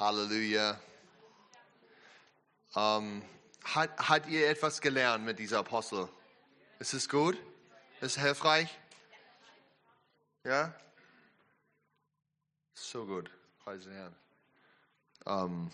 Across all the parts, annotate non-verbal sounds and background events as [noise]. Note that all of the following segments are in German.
Halleluja. Ähm, hat, hat ihr etwas gelernt mit dieser Apostel? Ist es gut? Ist es hilfreich? Ja? So gut. Preis den Herrn. Ähm,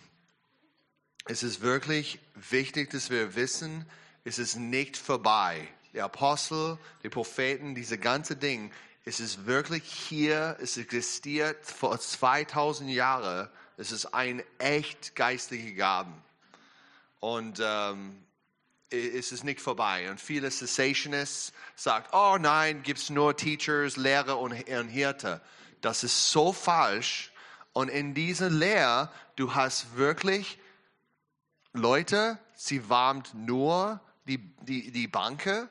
es ist wirklich wichtig, dass wir wissen, es ist nicht vorbei. Der Apostel, die Propheten, diese ganze Ding, es ist wirklich hier, es existiert vor 2000 Jahren. Es ist ein echt geistliche Gaben. Und ähm, es ist nicht vorbei. Und viele Cessationists sagen, oh nein, gibt es nur Teachers, Lehrer und, Hirte. Das ist so falsch. Und in dieser Lehre, du hast wirklich Leute, sie warmt nur die, die, die Banke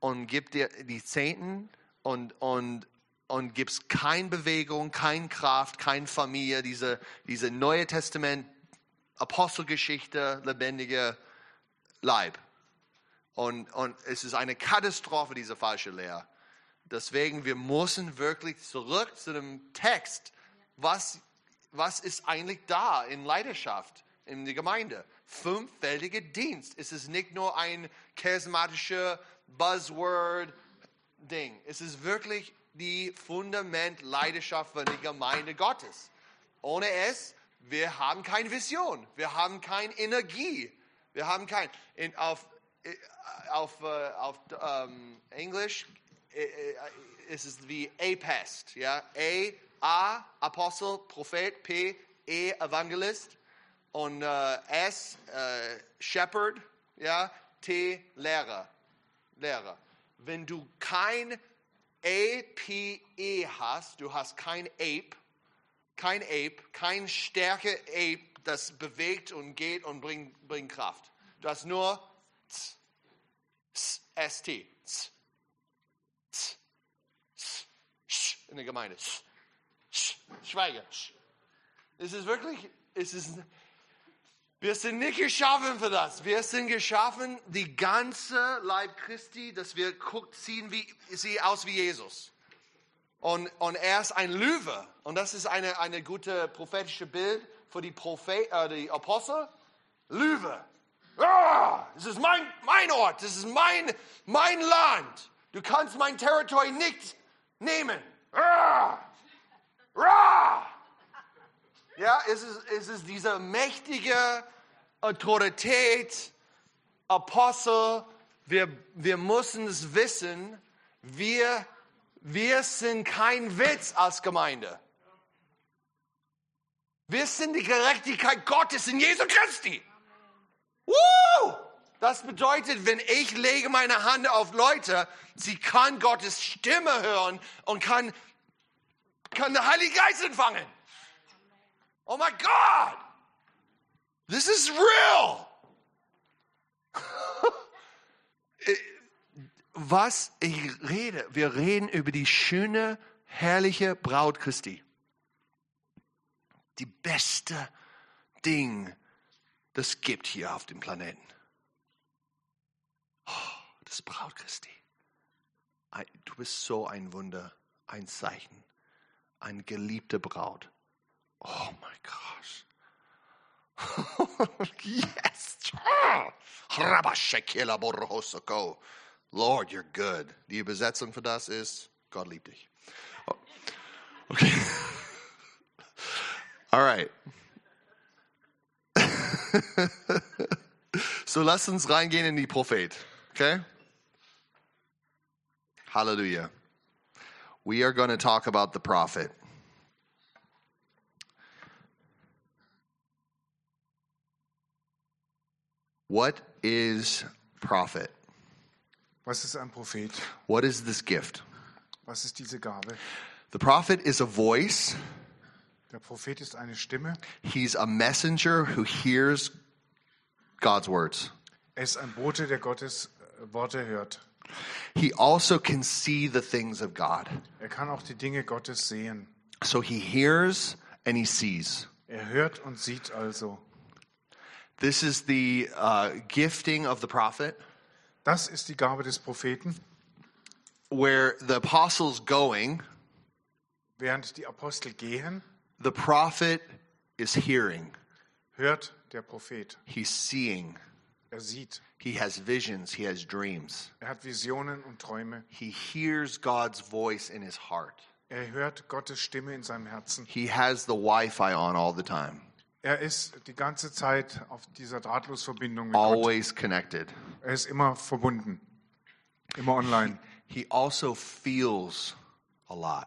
und gibt dir die Zehnten und, und, und gibst keine Bewegung, keine Kraft, keine Familie, diese, diese Neue Testament, Apostelgeschichte, lebendige Leib. Und, und es ist eine Katastrophe, diese falsche Lehre. Deswegen, wir müssen wirklich zurück zu dem Text. Was, was ist eigentlich da in Leidenschaft in der Gemeinde? Fünffältiger Dienst. Es ist nicht nur ein charismatischer Buzzword-Ding. Es ist wirklich die Fundament Leidenschaft für die Gemeinde Gottes. Ohne es, wir haben keine Vision. Wir haben keine Energie. Wir haben kein, in, auf, auf, äh, auf ähm, Englisch äh, äh, ist es wie A-Pest. Ja? A, A, Apostel, Prophet, P, E, Evangelist und äh, S, äh, Shepherd, ja? T, Lehrer. Lehrer. Wenn du kein APE hast, du hast kein Ape, kein Ape, kein Stärke Ape, das bewegt und geht und bringt, bringt Kraft. Du hast nur ST. In der Gemeinde. Schweige. Es ist wirklich, es ist, wir sind nicht geschaffen für das. Wir sind geschaffen, die ganze Leib Christi, dass wir gucken, ziehen wie, sie aus wie Jesus. Und, und er ist ein Löwe. Und das ist eine, eine gute prophetische Bild für die, Prophet, äh, die Apostel. Löwe. Ah, das ist mein, mein Ort, das ist mein, mein Land. Du kannst mein Territorium nicht nehmen. Ah, ah. Ja, es ist, es ist diese mächtige Autorität, Apostel. Wir, wir müssen es wissen, wir, wir sind kein Witz als Gemeinde. Wir sind die Gerechtigkeit Gottes in Jesu Christi. Woo! Das bedeutet, wenn ich lege meine Hand auf Leute, sie kann Gottes Stimme hören und kann, kann der Heilige Geist empfangen. Oh my God! This is real! [laughs] Was ich rede, wir reden über die schöne, herrliche Braut Christi. Die beste Ding, das gibt hier auf dem Planeten. Oh, das Braut Christi. Du bist so ein Wunder, ein Zeichen, eine geliebte Braut. Oh mein Gott. [laughs] yes. Lord, you're good. Die Übersetzung für das ist, Gott liebt dich. Oh. Okay. [laughs] All right. [laughs] so lasst uns reingehen in die Prophet. Okay? Hallelujah. We are going to talk about the prophet. What is prophet? Was ist ein Prophet? What is this gift? Was ist diese Gabe? The prophet is a voice. Der Prophet ist eine Stimme. He's a messenger who hears God's words. Er ist ein Bote, der Gottes äh, Worte hört. He also can see the things of God. Er kann auch die Dinge Gottes sehen. So he hears and he sees. Er hört und sieht also. This is the uh, gifting of the prophet. Das ist die Gabe des Propheten. Where the apostles going, während die Apostel gehen, the prophet is hearing, hört der Prophet. he's seeing, Er sieht. he has visions, he has dreams. Er hat Visionen und Träume. He hears God's voice in his heart. Er hört Gottes Stimme in seinem Herzen. He has the Wi Fi on all the time, Er ist die ganze Zeit auf dieser Drahtlosverbindung mit always connected. Er ist immer verbunden. Immer online. He also feels a lot.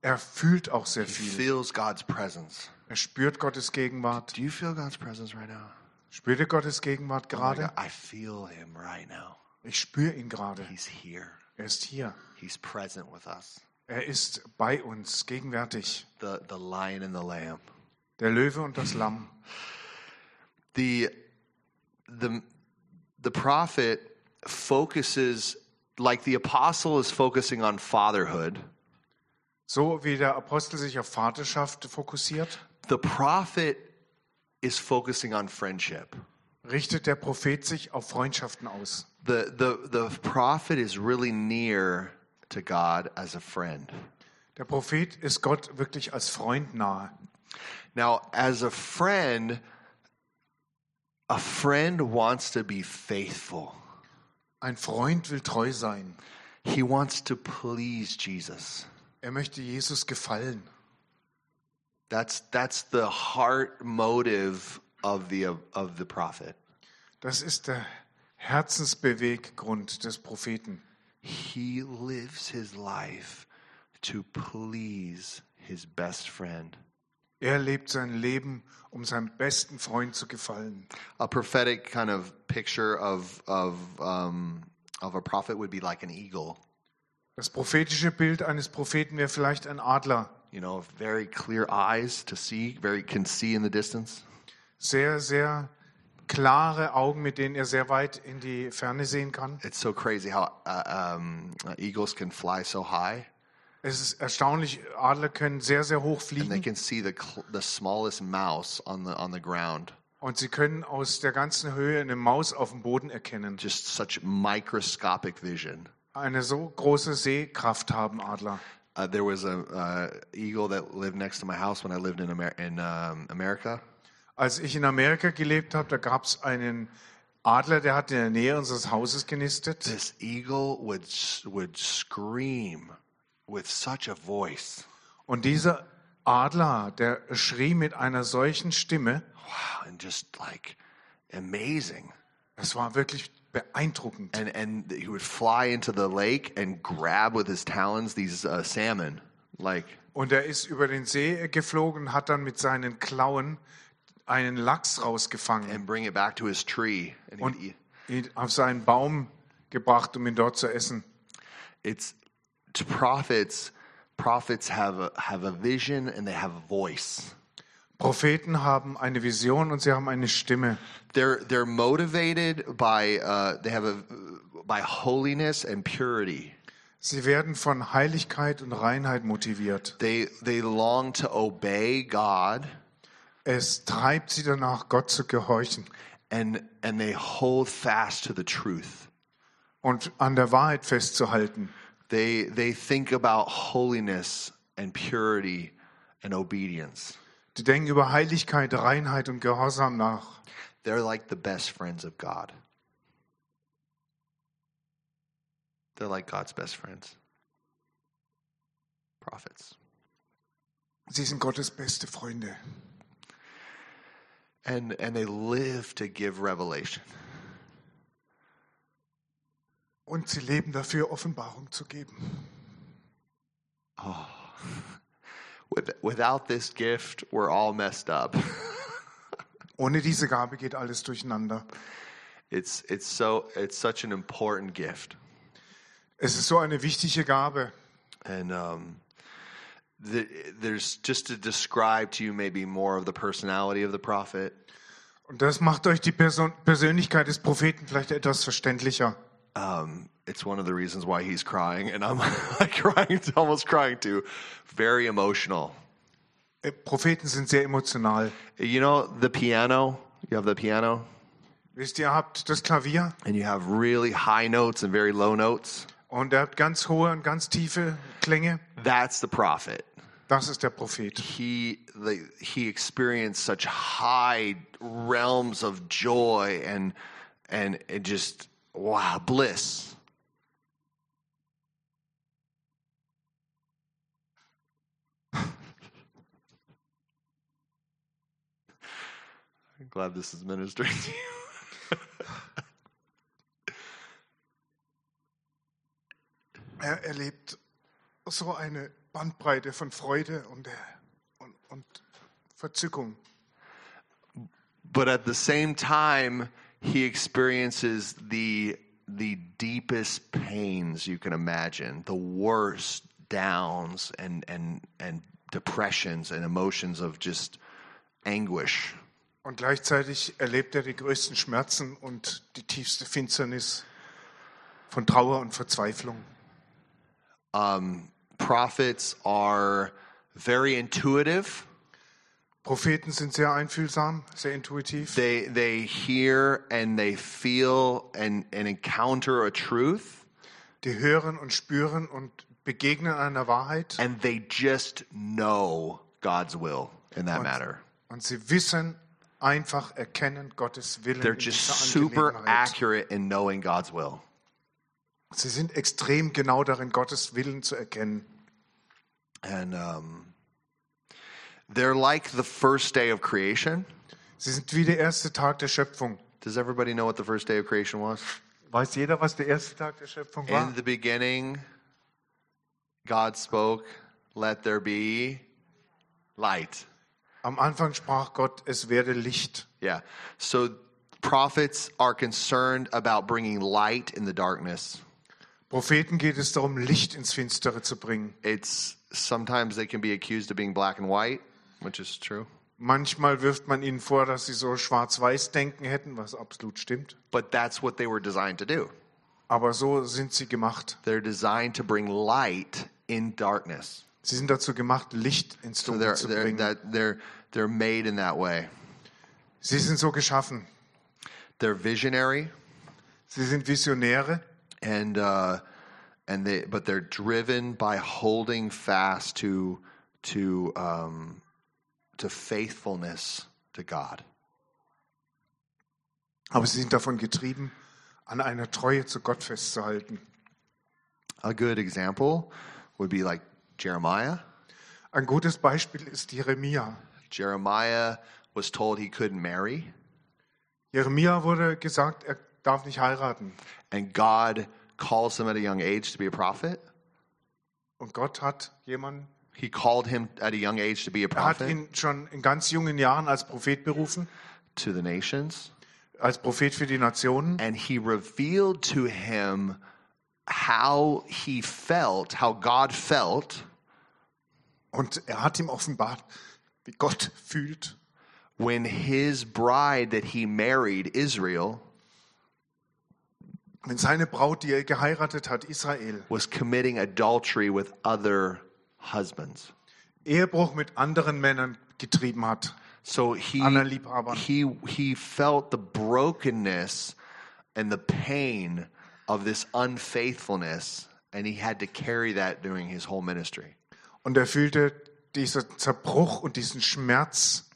Er fühlt auch sehr He viel. feels God's presence. Er spürt Gottes Gegenwart. Do you feel God's presence right now? Spürt ihr Gottes Gegenwart Oh gerade? God, I feel Him right now. Ich spüre ihn gerade. He's here. Er ist hier. He's present with us. Er ist bei uns, gegenwärtig. The the lion and the lamb. Der Löwe und das Lamm. The the the prophet focuses like the apostle is focusing on fatherhood. So wie der Apostel sich auf Vaterschaft fokussiert, The prophet is focusing on friendship. richtet der Prophet sich auf Freundschaften aus. The the the prophet is really near to God as a friend. Der Prophet ist Gott wirklich als Freund nahe. Now, as a friend, a friend wants to be faithful. Ein Freund will treu sein. He wants to please Jesus. Er möchte Jesus gefallen. That's that's the heart motive of the of the prophet. Das ist der Herzensbeweggrund des Propheten. He lives his life to please his best friend. Er lebt sein Leben, um seinem besten Freund zu gefallen. A prophetic kind of picture of of um, of a prophet would be like an eagle. Das prophetische Bild eines Propheten wäre vielleicht ein Adler. You know, very clear eyes to see, very can see in the distance. Sehr, sehr klare Augen, mit denen er sehr weit in die Ferne sehen kann. It's so crazy how uh, um, eagles can fly so high, Es ist erstaunlich, Adler können sehr, sehr hoch and they fliegen can see the cl- the smallest mouse on the on the ground. und sie können aus der ganzen Höhe eine Maus auf dem Boden erkennen. Just such microscopic vision. Eine so große Sehkraft haben Adler. Uh, there was a uh, eagle that lived next to my house when I lived in Amer- in um, America, Als ich in Amerika gelebt habe, da gab es einen Adler, der hat in der Nähe unseres Hauses genistet. this eagle would s- would scream with such a voice. Und dieser Adler, der schrie mit einer solchen Stimme, Wow, and just like amazing. es war wirklich beeindruckend. And and he would fly into the lake and grab with his talons these uh, salmon, like Und er ist über den See geflogen, hat dann mit seinen Klauen einen Lachs rausgefangen and bring it back to his tree. And und ihn auf seinen Baum gebracht, um ihn dort zu essen. It's to prophets. Prophets have a, have a vision and they have a voice. Propheten haben eine Vision und sie haben eine Stimme. They're they're motivated by uh, they have a by holiness and purity. Sie werden von Heiligkeit und Reinheit motiviert. They they long to obey God Es treibt sie danach, Gott zu gehorchen and and they hold fast to the truth. und an der Wahrheit festzuhalten. They they think about holiness and purity and obedience. Die denken über Heiligkeit, Reinheit und Gehorsam nach. They're like the best friends of God. They're like God's best friends. Prophets. Sie sind Gottes beste Freunde. And and they live to give revelation. Und sie leben dafür, Offenbarung zu geben. With, without this gift, we're all messed up. [laughs] Ohne diese Gabe geht alles durcheinander. It's it's so it's such an important gift. Es ist so eine wichtige Gabe. And um, the, there's just to describe to you maybe more of the personality of the prophet. Und das macht euch die Person Persönlichkeit des Propheten vielleicht etwas verständlicher. Um, it's one of the reasons why he's crying, and I'm [laughs] like crying, almost crying too. Very emotional. Propheten sind sehr emotional. You know the piano. You have the piano, Wisst ihr, habt das Klavier and you have really high notes and very low notes. und ihr habt ganz hohe und ganz tiefe Klänge. That's the prophet. Das ist der Prophet. he the, he experienced such high realms of joy and and it just wow bliss [laughs] i'm glad this is ministering to you Er erlebt so eine Bandbreite von Freude und, äh, und, und Verzückung. but at the same time he experiences the the deepest pains you can imagine the worst downs and and and depressions and emotions of just anguish Und gleichzeitig erlebt er die größten Schmerzen und die tiefste Finsternis von Trauer und Verzweiflung. prophets are very intuitive Propheten sind sehr einfühlsam, sehr intuitiv. they they hear and they feel and and encounter a truth Die hören und spüren und begegnen einer Wahrheit. and they just know god's will in that matter Und sie wissen einfach, erkennen Gottes Willen they're just super accurate in knowing god's will Sie sind extrem genau darin, Gottes Willen zu erkennen. and um, they're like the first day of creation. Sie sind wie der erste Tag der Schöpfung. Does everybody know what the first day of creation was? Weiß jeder, was der erste Tag der Schöpfung war? In the beginning, God spoke, "Let there be light." Am Anfang sprach Gott, es werde Licht. Yeah. So prophets are concerned about bringing light in the darkness. Propheten geht es darum, Licht ins Finstere zu bringen. It's sometimes they can be accused of being black and white, which is true. Manchmal wirft man ihnen vor, dass sie so schwarz-weiß denken hätten, was absolut stimmt. But that's what they were designed to do. Aber so sind sie gemacht. They're designed to bring light in darkness. Sie sind dazu gemacht, Licht ins So Dunkel they're zu they're bringen. that they're they're made in that way. Sie sind so geschaffen. They're visionary Sie sind Visionäre, and uh, and they but they're driven by holding fast to to um, to faithfulness to God. aber sie sind davon getrieben, an einer Treue zu Gott festzuhalten. A good example would be like Jeremiah. Ein gutes Beispiel ist Jeremia. Jeremiah was told he couldn't marry, Jeremia wurde gesagt, er darf nicht heiraten. and God calls him at a young age to be a prophet. Und Gott hat jemanden, He called him at a young age to be a er hat prophet ihn schon in ganz jungen Jahren als Prophet berufen, to the nations. als Prophet für die Nationen. and he revealed to him how he felt, how God felt Und er hat ihm offenbart, wie Gott fühlt, when his bride that he married, Israel, wenn seine Braut, die er geheiratet hat, Israel, was committing adultery with other husbands. Ehebruch mit anderen Männern getrieben hat. So he he he felt the brokenness and the pain of this unfaithfulness and he had to carry that during his whole ministry. Und er fühlte diesen Zerbruch und diesen Schmerz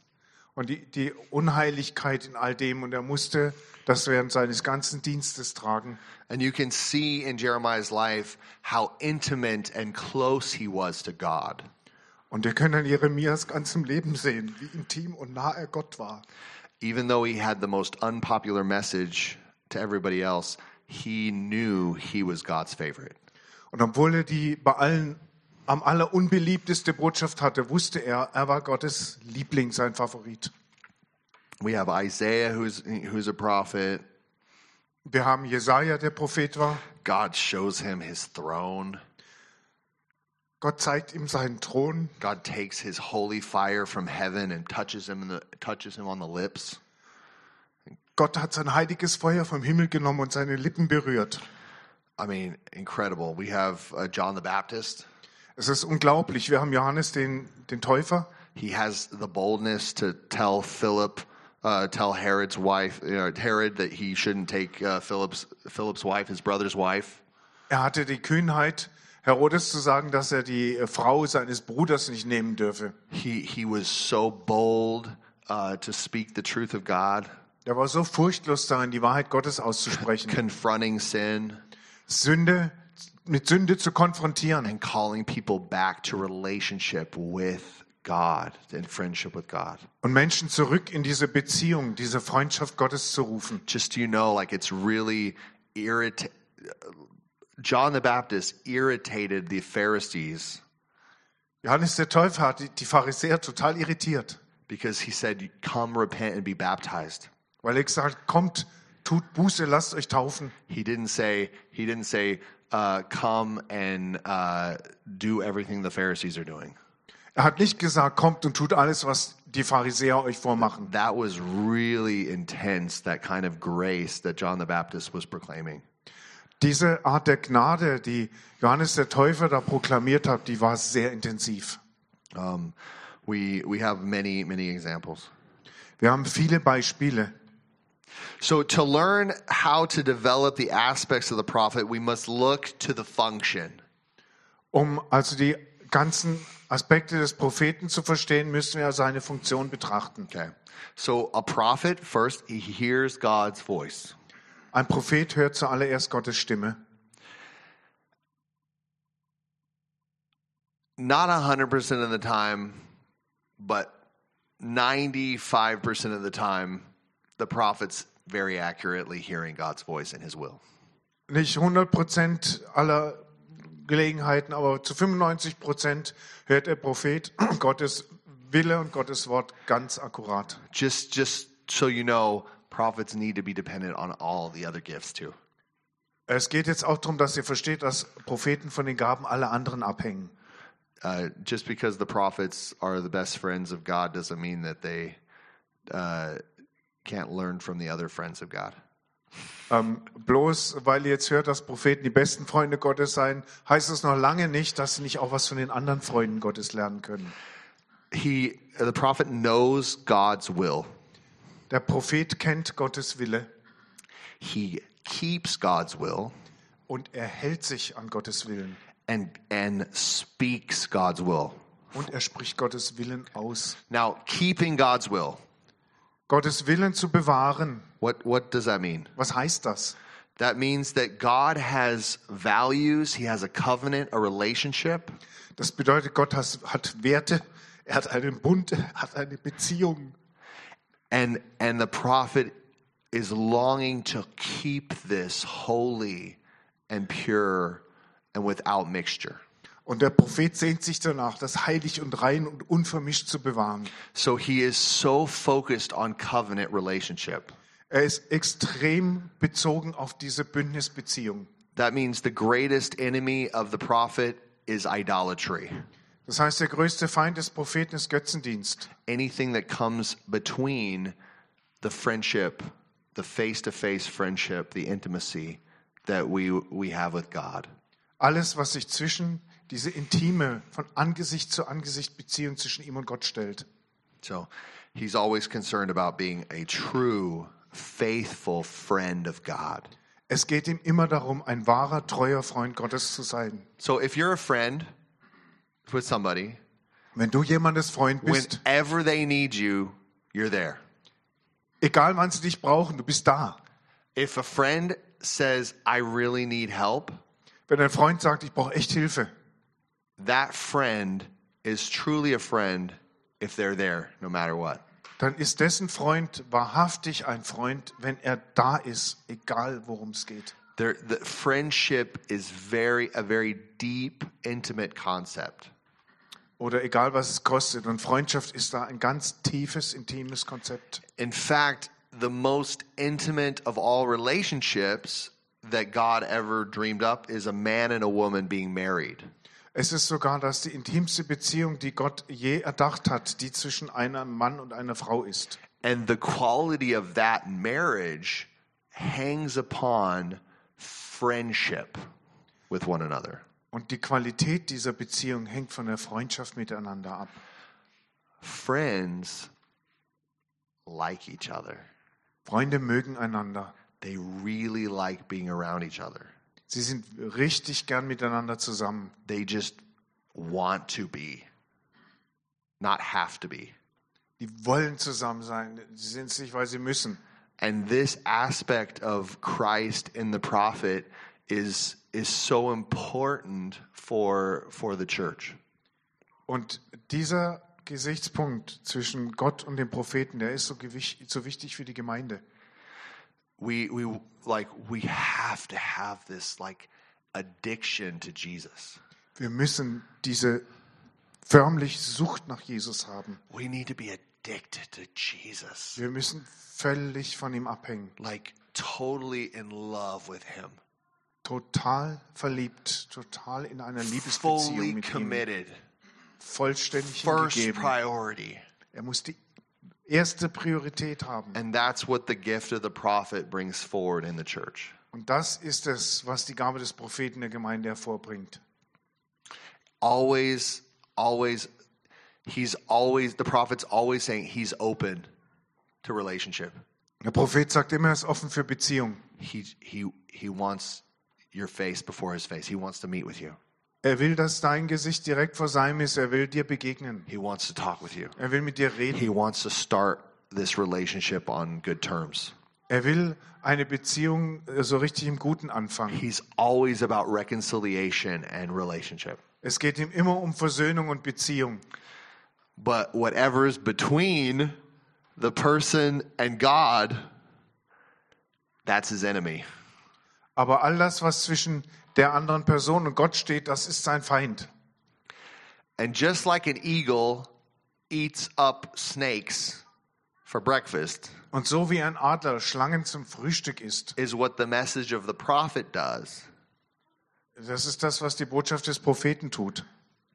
und die, die Unheiligkeit in all dem. Und er musste das während seines ganzen Dienstes tragen. And you can see in Jeremiah's life how intimate and close he was to God. Und wir können an Jeremias ganzem Leben sehen, wie intim und nah er Gott war. Even though he had the most unpopular message to everybody else, he knew he was God's favorite. Und obwohl er die bei allen am allerunbeliebteste Botschaft hatte, wusste er, er war Gottes Liebling, sein Favorit. We have Isaiah, who's, who's a prophet. Wir haben Jesaja, der Prophet war. God shows him his throne. Gott zeigt ihm seinen Thron. God takes his holy fire from heaven and touches him, in the, touches him on the lips. Gott hat sein heiliges Feuer vom Himmel genommen und seine Lippen berührt. I mean, incredible. We have uh, John the Baptist. Es ist unglaublich. Wir haben Johannes, den, den Täufer. He has the boldness to tell Philip, uh, tell Herod's wife, know, Herod, that he shouldn't take uh, Philip's Philip's wife, his brother's wife. Er hatte die Kühnheit, Herodes zu sagen, dass er die äh, Frau seines Bruders nicht nehmen dürfe. He, he was so bold uh, to speak the truth of God, Er war so furchtlos darin, die Wahrheit Gottes auszusprechen, [laughs] confronting sin, Sünde mit Sünde zu konfrontieren and calling people back to relationship with God and friendship with God. und Menschen zurück in diese Beziehung, diese Freundschaft Gottes zu rufen. Just you know, like it's really irritating. John the Baptist irritated the Pharisees Johannes der Täufer hat die- die Pharisäer total irritiert, because he said, Come, repent, and be baptized. weil er gesagt kommt, tut Buße, lasst euch taufen. He didn't say, he didn't say, uh, Come and uh, do everything the Pharisees are doing. Er hat nicht gesagt, kommt und tut alles, was die Pharisäer euch vormachen. That was really intense, that kind of grace that John the Baptist was proclaiming. Diese Art der Gnade, die Johannes der Täufer da proklamiert hat, die war sehr intensiv. Um, we, we have many, many examples. Wir haben viele Beispiele. So, to learn how to develop the aspects of the prophet, we must look to the function. Um also die ganzen Aspekte des Propheten zu verstehen, müssen wir seine Funktion betrachten. Okay. So, a prophet, first, he hears God's voice. Ein Prophet hört zuallererst Gottes Stimme. Not 100% of the time, but 95% of the time, the prophet's very accurately hearing God's voice and his will. Nicht 100 Prozent aller Gelegenheiten, aber zu 95 Prozent hört der Prophet [clears throat] Gottes Wille und Gottes Wort ganz akkurat. Just, just so you know, prophets need to be dependent on all the other gifts too. Es geht jetzt auch darum, dass ihr versteht, dass Propheten von den Gaben aller anderen abhängen. Uh, just because the prophets are the best friends of God doesn't mean that they uh, can't learn from the other friends of God. Ähm, bloß weil ihr jetzt hört, dass Propheten die besten Freunde Gottes seien, heißt es noch lange nicht, dass sie nicht auch was von den anderen Freunden Gottes lernen können. He, the prophet knows God's will. Der Prophet kennt Gottes Wille He keeps God's will und er hält sich an Gottes Willen and and speaks God's will. und er spricht Gottes Willen aus. Now, keeping God's will. Gottes Willen zu bewahren, What what does that mean? was heißt das? That means that God has values, he has a covenant, a relationship, Das bedeutet, Gott has, hat Werte, er hat einen Bund, er hat eine Beziehung. and and the prophet is longing to keep this holy and pure and without mixture. Und der Prophet sehnt sich danach, das heilig und rein und unvermischt zu bewahren. So he is so focused on covenant relationship. Er ist extrem bezogen auf diese Bündnisbeziehung. That means the greatest enemy of the prophet is idolatry. Das heißt, der größte Feind des Propheten ist Götzendienst. Anything that comes between the friendship, the face-to-face friendship, the intimacy that we we have with God. Alles, was sich zwischen diese intime, von Angesicht zu Angesicht Beziehung zwischen ihm und Gott stellt. So he's always concerned about being a true, faithful friend of God. Es geht ihm immer darum, ein wahrer, treuer Freund Gottes zu sein. So if you're a friend with somebody, Wenn du jemandes Freund bist, whenever they need you, you're there. egal wann sie dich brauchen, du bist da. If a friend says, I really need help, Wenn ein Freund sagt, ich brauche echt Hilfe, that friend is truly a friend if they're there, no matter what. dann ist dessen Freund wahrhaftig ein Freund, wenn er da ist, egal worum es geht. There, the friendship is very a very deep, intimate concept. Oder egal was es kostet. Und Freundschaft ist da ein ganz tiefes, intimes Konzept. In fact, the most intimate of all relationships that God ever dreamed up is a man and a woman being married. Es ist sogar das die intimste Beziehung, die Gott je erdacht hat, die zwischen einem Mann und einer Frau ist. And the quality of that marriage hangs upon friendship with one another. Und die Qualität dieser Beziehung hängt von der Freundschaft miteinander ab. Friends like each other. Freunde mögen einander. They really like being around each other. Sie sind richtig gern miteinander zusammen. They just want to be, not have to be. Die wollen zusammen sein. Sie sind es nicht, weil sie müssen. And this aspect of Christ in the prophet is is so important for for the church. Und dieser Gesichtspunkt zwischen Gott und dem Propheten, der ist so, so wichtig für die Gemeinde. We we like we have to have this like addiction to Jesus. Wir müssen diese förmlich Sucht nach Jesus haben. We need to be addicted to Jesus. Wir müssen völlig von ihm abhängen. Like totally in love with him. Total verliebt, total in einer Liebesbeziehung Fully mit ihm. committed. Vollständig First hingegeben. priority. Er muss die erste Priorität haben. And that's what the gift of the prophet brings forward in the church. Und das ist es, was die Gabe des Propheten der Gemeinde hervorbringt. Always, always, he's always, the prophet's always saying he's open to relationship. Der Prophet sagt immer, er ist offen für Beziehung. He, he, he wants your face before his face. He wants to meet with you. Er will, dass dein Gesicht direkt vor seinem ist. Er will dir begegnen. He wants to talk with you. Er will mit dir reden. He wants to start this relationship on good terms. Er will eine Beziehung äh, so richtig im Guten anfangen. He's always about reconciliation and relationship. Es geht ihm immer um Versöhnung und Beziehung. But whatever is between the person and God, that's his enemy. Aber all das, was zwischen der anderen Person und Gott steht, das ist sein Feind. And just like an eagle eats up snakes for breakfast, Und so wie ein Adler Schlangen zum Frühstück isst, is what the message of the prophet does das ist das, was die Botschaft des Propheten tut.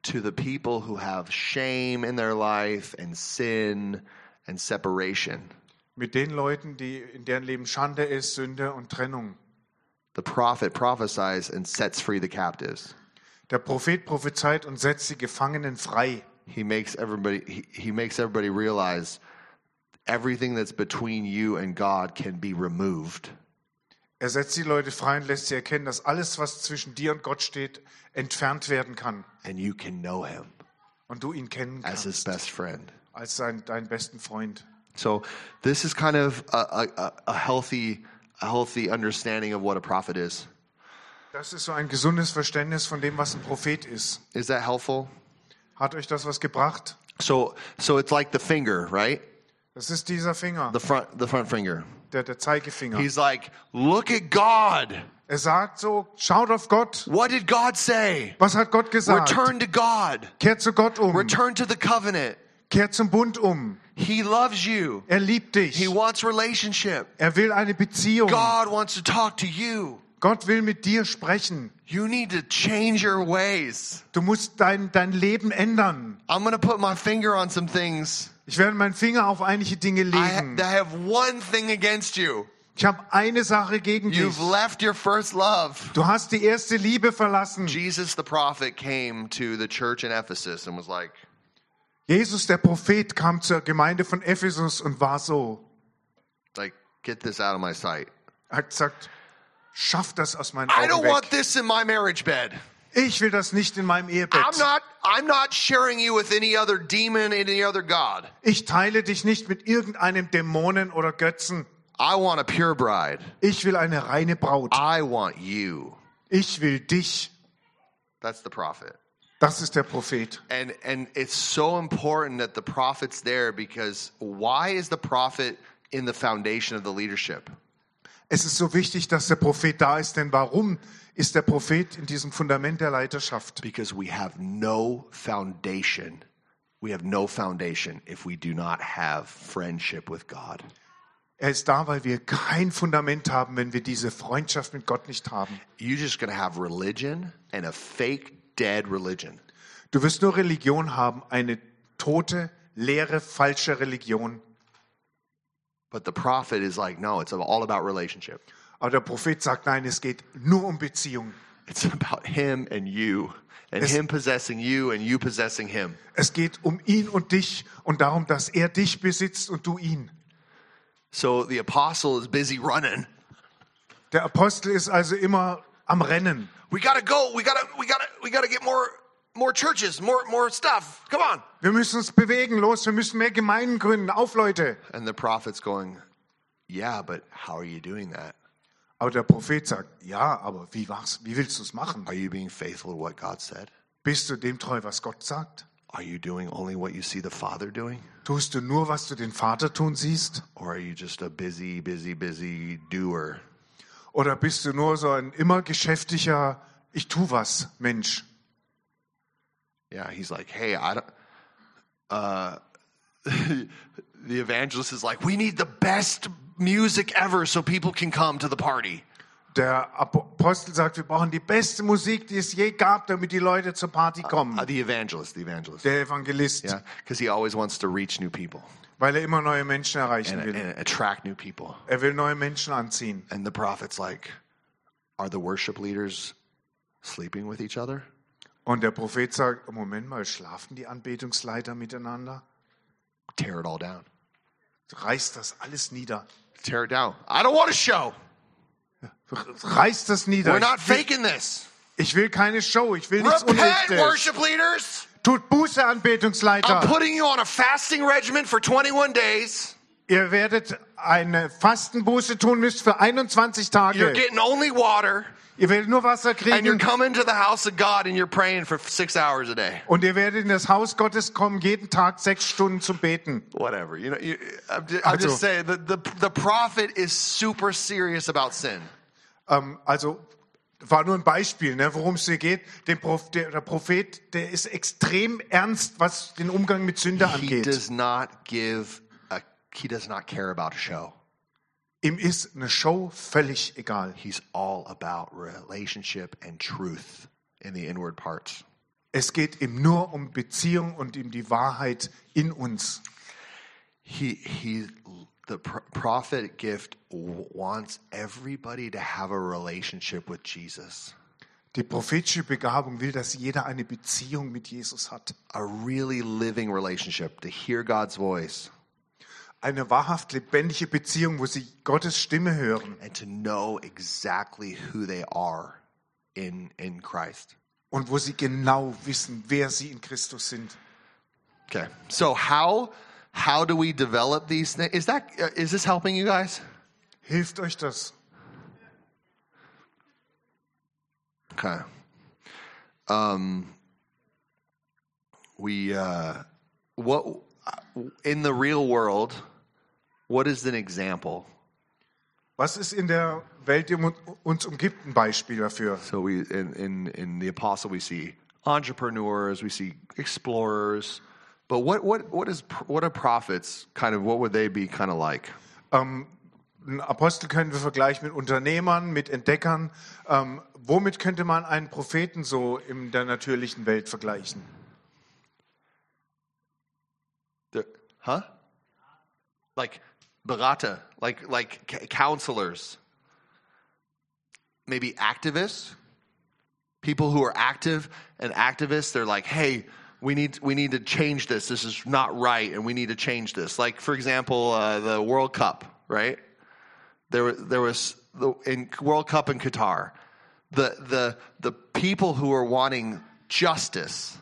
to the people who have shame in their life and sin and separation. Mit den Leuten, die in deren Leben Schande ist, Sünde und Trennung. The prophet prophesies and sets free the captives. Der Prophet prophezeit und setzt die Gefangenen frei. He makes everybody he, he makes everybody realize everything that's between you and God can be removed. Er setzt die Leute frei und lässt sie erkennen, dass alles, was zwischen dir und Gott steht, entfernt werden kann. and you can know him Und du ihn kennen as his kannst best friend. als sein, deinen besten Freund. So this is kind of a, a, a healthy a healthy understanding of what a prophet is. Das ist so ein gesundes Verständnis von dem, was ein Prophet ist. Is that helpful? Hat euch das was gebracht? So so it's like the finger, right? Das ist dieser Finger, The front the front finger. der, der Zeigefinger. He's like, "Look at God. Er sagt so, schaut auf Gott. What did God say? Was hat Gott gesagt? Return to God. Kehrt zu Gott um. Return to the covenant. Kehrt zum Bund um. He loves you. Er liebt dich. He wants relationship. Er will eine Beziehung. God wants to talk to you. Gott will mit dir sprechen. You need to change your ways. Du musst dein, dein Leben ändern. I'm to put my finger on some things. Ich werde meinen Finger auf einige Dinge I legen. that have one thing against you. Ich habe eine Sache gegen dich. You've left your first love. Du hast die erste Liebe verlassen. Jesus the prophet came to the church in Ephesus and was like, Jesus, der Prophet, kam zur Gemeinde von Ephesus und war so. like, get this out of my sight. Er hat gesagt, schaff das aus meinen I Augen don't want weg. this in my marriage bed. Ich will das nicht in meinem Ehebett. I'm not I'm not sharing you with any other demon, any other god. Ich teile dich nicht mit irgendeinem Dämonen oder Götzen. I want a pure bride. Ich will eine reine Braut. I want you. Ich will dich. That's the prophet. Das ist der Prophet. And and it's so important that the prophet's there because why is the prophet in the foundation of the leadership? Es ist so wichtig, dass der Prophet da ist, denn warum ist der Prophet in diesem Fundament der Leiterschaft? Because we have no foundation. We have no foundation if we do not have friendship with God. Er ist da, weil wir kein Fundament haben, wenn wir diese Freundschaft mit Gott nicht haben. You're just going to have religion and a fake dead religion. Du wirst nur Religion haben, eine tote, leere, falsche Religion. But the prophet is like, no, it's all about relationship. Aber der Prophet sagt, nein, es geht nur um Beziehung. It's about him and you, and Es- him possessing you and you possessing him. Es geht um ihn und dich und darum, dass er dich besitzt und du ihn. So the apostle is busy running, Der Apostel ist also immer am Rennen. We gotta go. We gotta, we gotta, we gotta get more, more churches, more, more stuff. Come on. Wir müssen uns bewegen, los, wir müssen mehr Gemeinden gründen. Auf, Leute. And the prophet's going, yeah, but how are you doing that? Aber der Prophet sagt, ja, aber wie, machst, wie willst du es machen? Are you being faithful to what God said? Bist du dem treu, was Gott sagt? Are you doing only what you see the Father doing? Tust du nur, was du den Vater tun siehst? Or are you just a busy, busy, busy doer? Oder bist du nur so ein immer geschäftiger, ich tu was Mensch? Yeah, he's like, hey, I don't. Uh, [laughs] the evangelist is like, we need the best music ever so people can come to the party. Der Apostel sagt, wir brauchen die beste Musik, die es je gab, damit die Leute zur Party kommen. Uh, the evangelist, the evangelist. Der Evangelist, Yeah, because he always wants to reach new people weil er immer neue Menschen erreichen and, will. and attract new people. Er will neue Menschen anziehen. And the prophet's like, are the worship leaders sleeping with each other? Und der Prophet sagt, Moment mal, schlafen die Anbetungsleiter miteinander? Tear it all down. Reißt das alles nieder. Tear it down. I don't want a show. Reißt das nieder. We're not Ich will, faking this. ich will keine Show, ich will nichts Repent, Unechtes. worship leaders. Tut Buße, I'm Anbetungsleiter. putting you on a fasting regimen for 21 days. Ihr werdet eine Fastenbuße tun müsst für 21 You're Tage. getting only water, Ihr werdet nur Wasser and you're kriegen coming to the house of God and you're praying for six hours a day. und ihr werdet in das Haus Gottes kommen, jeden Tag sechs Stunden zum Beten. Whatever. You know, you, I'm, just, I'm Also- just saying the, the, the prophet is super serious about sin. Ähm, also war nur ein Beispiel, ne, worum es hier geht. Der, Prof, der, der Prophet, der ist extrem ernst, was den Umgang mit Sünde He angeht. does not give a, he does not care about a show. Ihm ist eine Show völlig egal. He's all about relationship and truth in the inward parts. Es geht ihm nur um Beziehung und um die Wahrheit in uns. He he the pr- prophet gift wants everybody to have a relationship with Jesus. Die prophetische Begabung will, dass jeder eine Beziehung mit Jesus hat. A really living relationship to hear God's voice Eine wahrhaft lebendige Beziehung, wo sie Gottes Stimme hören and to know exactly who they are in in Christ. und wo sie genau wissen, wer sie in Christus sind. Okay. So how how do we develop these things? Is that uh, this helping you guys? Hilft euch das? Okay. Um, we uh, what in the real world? What is an example? Was ist in der Welt, die um- uns umgibt, ein Beispiel dafür? So we in in in the apostle we see entrepreneurs, we see explorers, but what what what is what are prophets? Kind of what would they be kind of like? Ähm, einen Apostel können wir vergleichen mit Unternehmern, mit Entdeckern. Ähm, womit könnte man einen Propheten so in der natürlichen Welt vergleichen? The, huh? Like Berater, like like counselors. Maybe activists. People who are active and activists, they're like, "Hey, we need we need to change this. This is not right, and we need to change this." Like, for example, uh, the World Cup, right? There, there was the in World Cup in Qatar. The the the people who are wanting justice.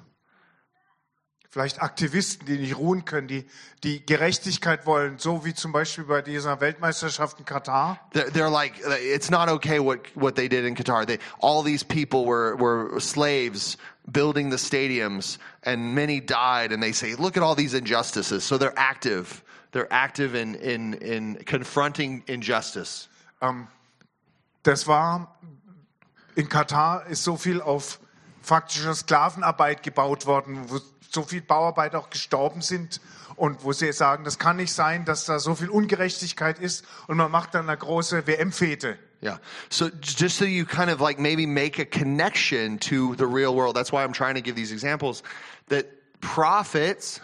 Vielleicht Aktivisten, die nicht ruhen können, die, die Gerechtigkeit wollen, so wie zum Beispiel bei dieser Weltmeisterschaft in Katar. They're, they're like, it's not okay what, what they did in Qatar. They, all these people were, were slaves building the stadiums, and many died. And they say, look at all these injustices. So they're active. They're active in, in, in confronting injustice. Das war, in Katar ist so viel auf faktischer Sklavenarbeit gebaut worden, wo so viel Bauarbeit auch gestorben sind und wo sie sagen, das kann nicht sein, dass da so viel Ungerechtigkeit ist und man macht dann eine große WM-Fete. Yeah. So just so you kind of like maybe make a connection to the real world. That's why I'm trying to give these examples that prophets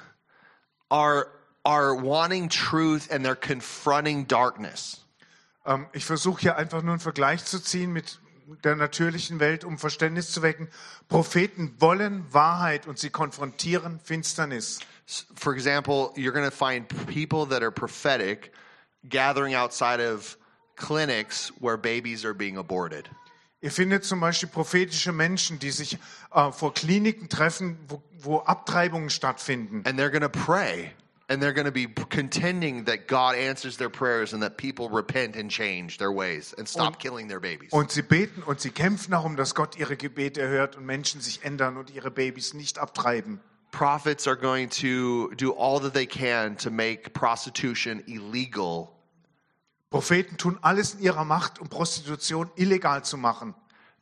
are are wanting truth and they're confronting darkness. Ähm, ich versuche hier einfach nur einen Vergleich zu ziehen mit der natürlichen Welt, um Verständnis zu wecken. Propheten wollen Wahrheit und sie konfrontieren Finsternis. For example, you're going to find people that are prophetic gathering outside of clinics where babies are being aborted. Ihr findet zum Beispiel prophetische Menschen, die sich äh, vor Kliniken treffen, wo, wo Abtreibungen stattfinden. And they're going to pray. And they're going to be contending that God answers their prayers and that people repent and change their ways and stop killing their babies. Und sie beten und sie kämpfen darum, dass Gott ihre Gebete erhört und Menschen sich ändern und ihre Babys nicht abtreiben. Prophets are going to do all that they can to make prostitution illegal Propheten tun alles in ihrer Macht, um Prostitution illegal zu machen.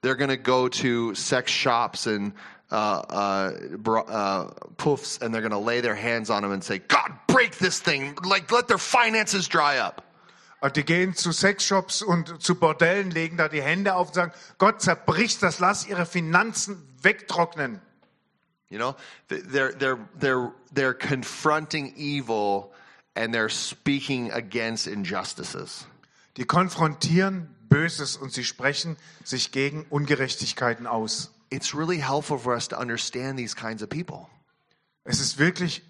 they're going to go to sex shops and uh, uh, bro- uh, poofs and they're going to lay their hands on them and say, God, break this thing. Like, let their finances dry up. Und Die gehen zu Sexshops und zu Bordellen, legen da die Hände auf und sagen, Gott zerbricht das, lass ihre Finanzen wegtrocknen. You know, Th- they're, they're, they're, they're confronting evil and they're speaking against injustices. Die konfrontieren Böses und sie sprechen sich gegen Ungerechtigkeiten aus. It's really helpful for us to understand these kinds of people. Es ist wirklich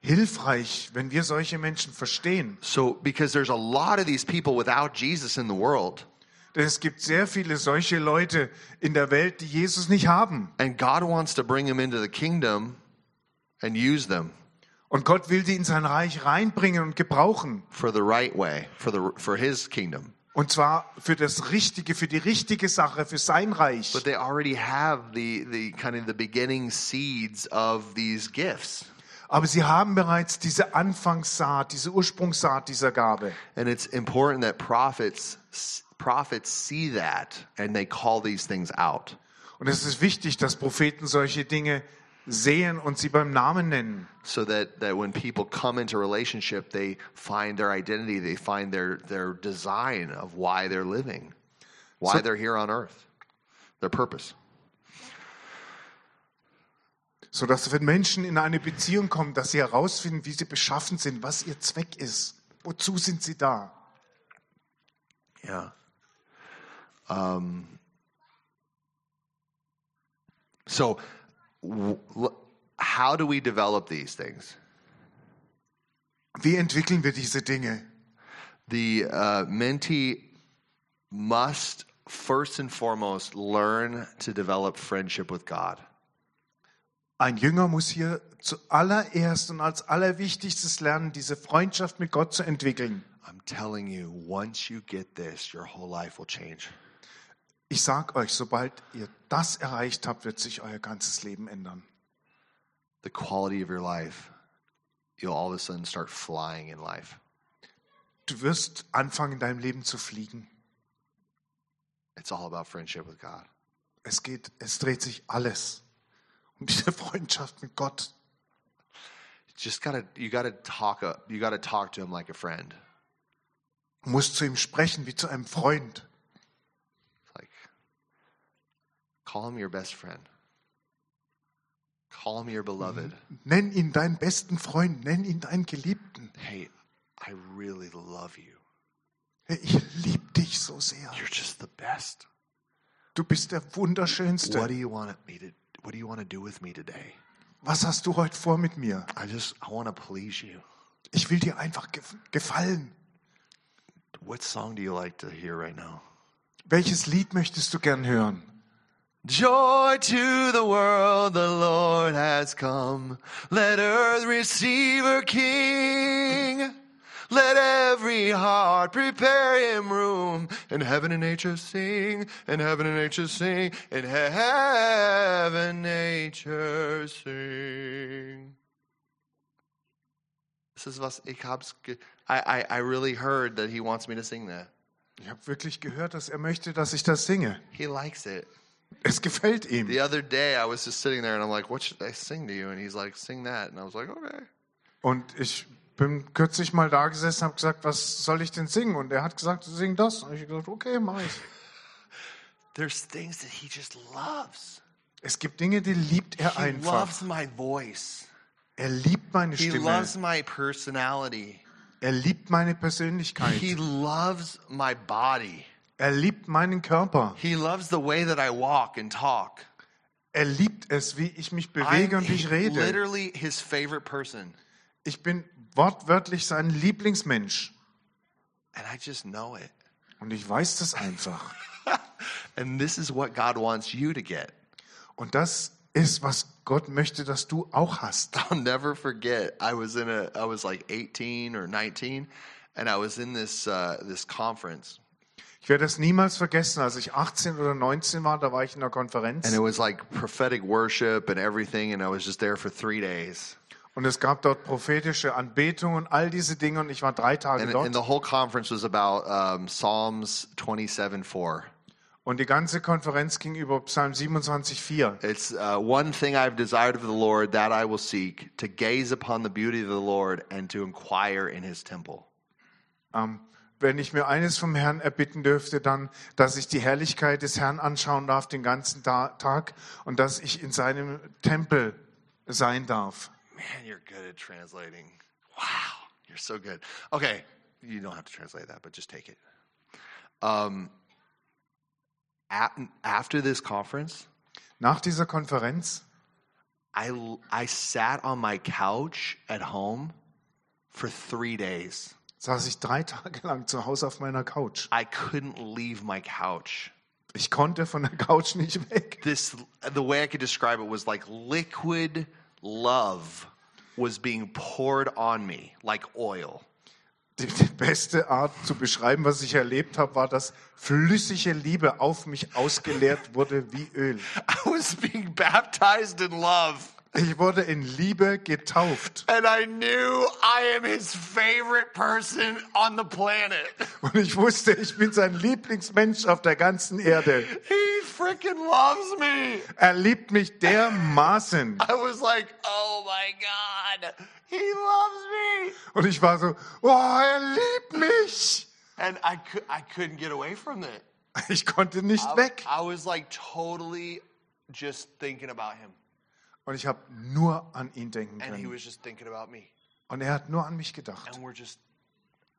hilfreich, wenn wir solche Menschen verstehen. So, because there's a lot of these people without Jesus in the world, Denn es gibt sehr viele solche Leute in der Welt, die Jesus nicht haben. and God wants to bring them into the kingdom and use them Und Gott will die in sein Reich reinbringen und gebrauchen. for the right way, for the for His kingdom. Und zwar für das Richtige, für die richtige Sache, für sein Reich. But they already have the the kind of the beginning seeds of these gifts, Aber sie haben bereits diese Anfangssaat, diese Ursprungssaat dieser Gabe. and it's important that prophets prophets see that and they call these things out. Und es ist wichtig, dass Propheten solche Dinge sehen und sie beim Namen nennen. so that, that when people come into relationship they find their identity they find their, their design of why they're living why So- they're here on earth their purpose So dass wenn Menschen in eine Beziehung kommen, dass sie herausfinden, wie sie beschaffen sind, was ihr Zweck ist. Wozu sind sie da? yeah um, so how do we develop these things Wie entwickeln wir diese Dinge? the uh, mentee must first and foremost learn to develop friendship with god Ein Jünger muss hier zuallererst und als allerwichtigstes lernen, diese Freundschaft mit Gott zu entwickeln. i'm telling you once you get this your whole life will change Ich sag euch, sobald ihr das erreicht habt, wird sich euer ganzes Leben ändern. the quality of your life, you'll all of a sudden start flying in life. Du wirst anfangen, in deinem Leben zu fliegen. It's all about friendship with God. Es geht, es dreht sich alles um diese [laughs] Freundschaft mit Gott. Just gotta, you gotta talk, you gotta talk to Him like a friend. Du musst zu ihm sprechen wie zu einem Freund. Like, call Him your best friend. Call Him your beloved. Nenn ihn deinen besten Freund, nenn ihn deinen Geliebten. Hey, I really love you. Hey, ich liebe dich so sehr. You're just the best. Du bist der What do Wunderschönste. you want me to? What do you want to do with me today? Was hast du heute vor mit mir? I just, I want to please you. Ich will dir einfach gef gefallen. What song do you like to hear right now? Welches Lied möchtest du gern hören? Joy to the world, the Lord has come. Let earth receive her King. Let every heart prepare him room. And heaven and nature sing, and heaven and nature sing, and heaven and nature sing. This is was ich hab's ge- I, I, I really heard that he wants me to sing that. Ich habe wirklich gehört, dass er möchte, dass ich das singe. He likes it. Es gefällt ihm. The other day, I was just sitting there and I'm like, what should I sing to you? And he's like, sing that. And I was like, okay. Und ich bin kürzlich mal da gesessen und habe gesagt, was soll ich denn singen? Und er hat gesagt, sing das. Und ich habe gesagt, okay, mach ich. [laughs] There's things that he just loves. Es gibt Dinge, die liebt er He einfach. loves my voice. Er liebt meine He Stimme. loves my personality. Er liebt meine Persönlichkeit. He loves my body. Er liebt meinen Körper. He loves the way that I walk and talk. Er liebt es, wie ich mich bewege I'm und wie ich rede. literally his favorite person. Ich bin wortwörtlich sein Lieblingsmensch. And I just know it. Und ich weiß das einfach. [laughs] And this is what God wants you to get. Und das ist, was Gott möchte, dass du auch hast. [laughs] I'll never forget. I was in a, I was like 18 or 19, and I was in this uh, this conference, Ich werde das niemals vergessen. Als ich 18 oder 19 war, da war ich in einer and Konferenz it was like prophetic worship and everything, and I was just there for three days. und es gab dort prophetische Anbetung und all diese Dinge und ich war drei Tage And, dort. and the whole conference was about um, Psalms 27 4. Und die ganze Konferenz ging über Psalm 27,4. It's uh, one thing I've desired of the Lord that I will seek to gaze upon the beauty of the Lord and to inquire in his temple. Ähm, wenn ich mir eines vom Herrn erbitten dürfte, dann, dass ich die Herrlichkeit des Herrn anschauen darf den ganzen Ta Tag und dass ich in seinem Tempel sein darf. Man, you're good at translating. Wow, you're so good. Okay, you don't have to translate that, but just take it. Um, after this conference, Nach dieser Konferenz I, I sat on my couch at home for three days. Saß ich drei Tage lang zu Hause auf meiner Couch. I couldn't leave my couch. Ich konnte von der Couch nicht weg. This, the way I could describe it was like liquid love was being poured on me like oil. Die, die beste Art zu beschreiben, was ich erlebt habe, war, dass flüssige Liebe auf mich ausgeleert wurde wie Öl. [laughs] I was being baptized in love. Ich wurde in Liebe getauft. And I knew I am his favorite person on the planet. Und ich wusste, ich bin sein Lieblingsmensch auf der ganzen Erde. He freaking loves me. Er liebt mich dermaßen. I was like, oh my God, he loves me. Und ich war so, oh, er liebt mich. And I, I couldn't get away from it. Ich konnte nicht I, weg. I was like totally just thinking about him. Und ich habe nur an ihn denken And he können. was just thinking about me. Und er hat nur an mich gedacht. And we're just,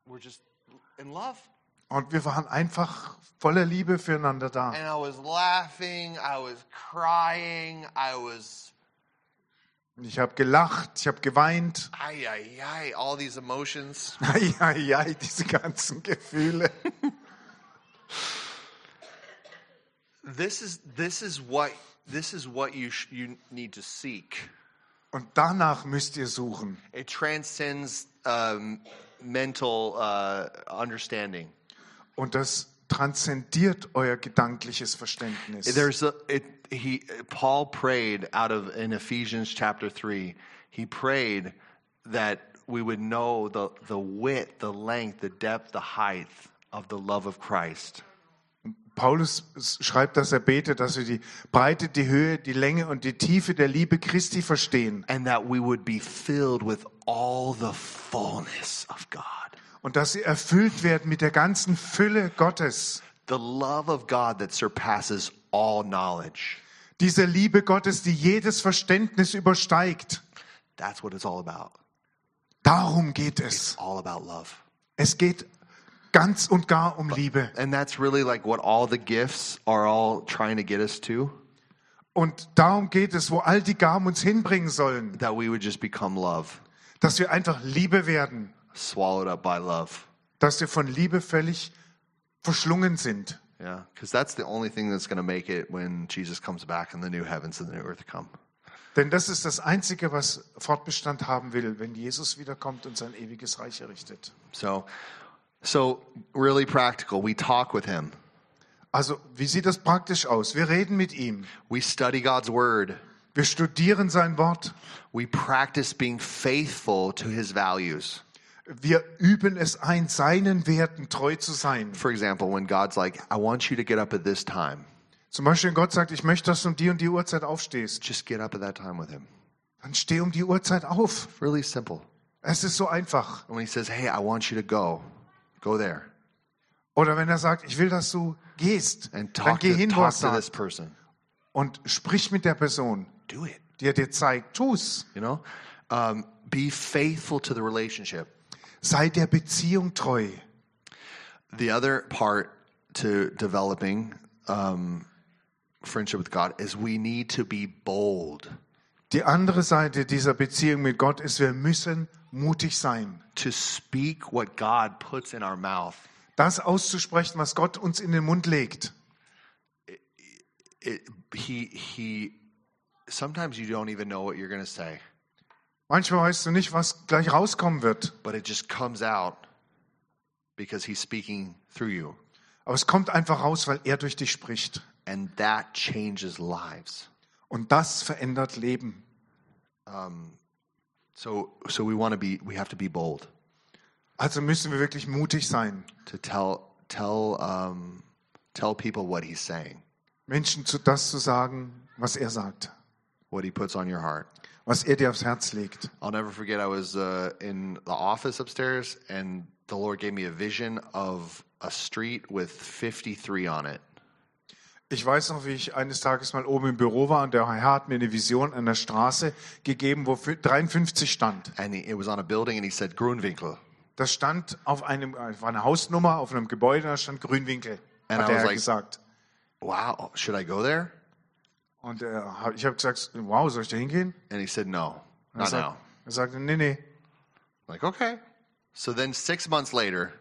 we're just in love. Und wir waren einfach voller Liebe füreinander da. And I was laughing, I was crying, I was, Und ich habe gelacht, ich habe geweint. [laughs] ay, ay, ay, all these emotions. Ja, ja, diese ganzen Gefühle. [laughs] This is this is what this is what you sh- you need to seek. Und danach müsst ihr suchen. It transcends um, mental uh, understanding. Und das transzendiert euer gedankliches Verständnis. There's a it, he Paul prayed out of in Ephesians chapter three. He prayed that we would know the the width, the length, the depth, the height of the love of Christ. Paulus schreibt, dass er betet, dass wir die Breite, die Höhe, die Länge und die Tiefe der Liebe Christi verstehen. and that we would be filled with all the fullness of God. Und dass sie erfüllt werden mit der ganzen Fülle Gottes. The love of God that surpasses all knowledge. Diese Liebe Gottes, die jedes Verständnis übersteigt. That's what it's all about. Darum geht es. It's all about love. Es geht ganz und gar um Liebe. And that's really like what all the gifts are all trying to get us to Und darum geht es, wo all die Gaben uns hinbringen sollen. that we would just become love, Dass wir einfach Liebe werden. swallowed up by love. Dass wir von Liebe völlig verschlungen sind. Yeah, because that's the only thing that's going to make it when Jesus comes back and the new heavens and the new earth come. Denn das ist das Einzige, was Fortbestand haben will, wenn Jesus wiederkommt und sein ewiges Reich errichtet. So, so really practical. We talk with him. Also, wie sieht das praktisch aus? Wir reden mit ihm. We study God's word. Wir studieren sein Wort. We practice being faithful to his values. Wir üben es ein, seinen Werten treu zu sein. For example, when God's like, I want you to get up at this time, Zum Beispiel, wenn Gott sagt, ich möchte, dass du um die und die Uhrzeit aufstehst. just get up at that time with him. Dann steh um die Uhrzeit auf. Really simple. Es ist so einfach. And when he says, Hey, I want you to go, go there Oder wenn er sagt, ich will, dass du gehst, and dann talk, geh to, hin, wo er talk to this sagt. person. Und sprich mit der Person, Do it. die er dir zeigt. Tu's. You know? Um, be faithful to the relationship. Sei der Beziehung treu. The other part to developing um, friendship with God is we need to be bold Die andere Seite dieser Beziehung mit Gott ist, wir müssen mutig sein. to speak what God puts in our mouth. Das auszusprechen, was Gott uns in den Mund legt. it, he he. Sometimes you don't even know what you're going to say, Manchmal weißt du nicht, was gleich rauskommen wird. but it just comes out because he's speaking through you, Aber es kommt einfach raus, weil er durch dich spricht. and that changes lives. Und das verändert Leben. So so we want to be we have to be bold Also müssen wir wirklich mutig sein, to tell tell um, tell people what he's saying, Menschen zu das zu sagen, was er sagt, what he puts on your heart. was er dir aufs Herz legt. I'll never forget. I was uh, in the office upstairs, and the Lord gave me a vision of a street with 53 on it. Ich weiß noch, wie ich eines Tages mal oben im Büro war und der Herr hat mir eine Vision an der Straße gegeben, wo 53 stand. And he, it was on a building, and he said Grunwinkel. Das stand auf einem, äh, war eine Hausnummer auf einem Gebäude, da stand Grünwinkel, And hat I der was Herr like- gesagt. Wow, should I go there? Und äh, ich habe gesagt, wow, soll ich da hingehen? And he said no, Er, not sagt, now. er sagte, nee, nee. Like okay. So then six months later,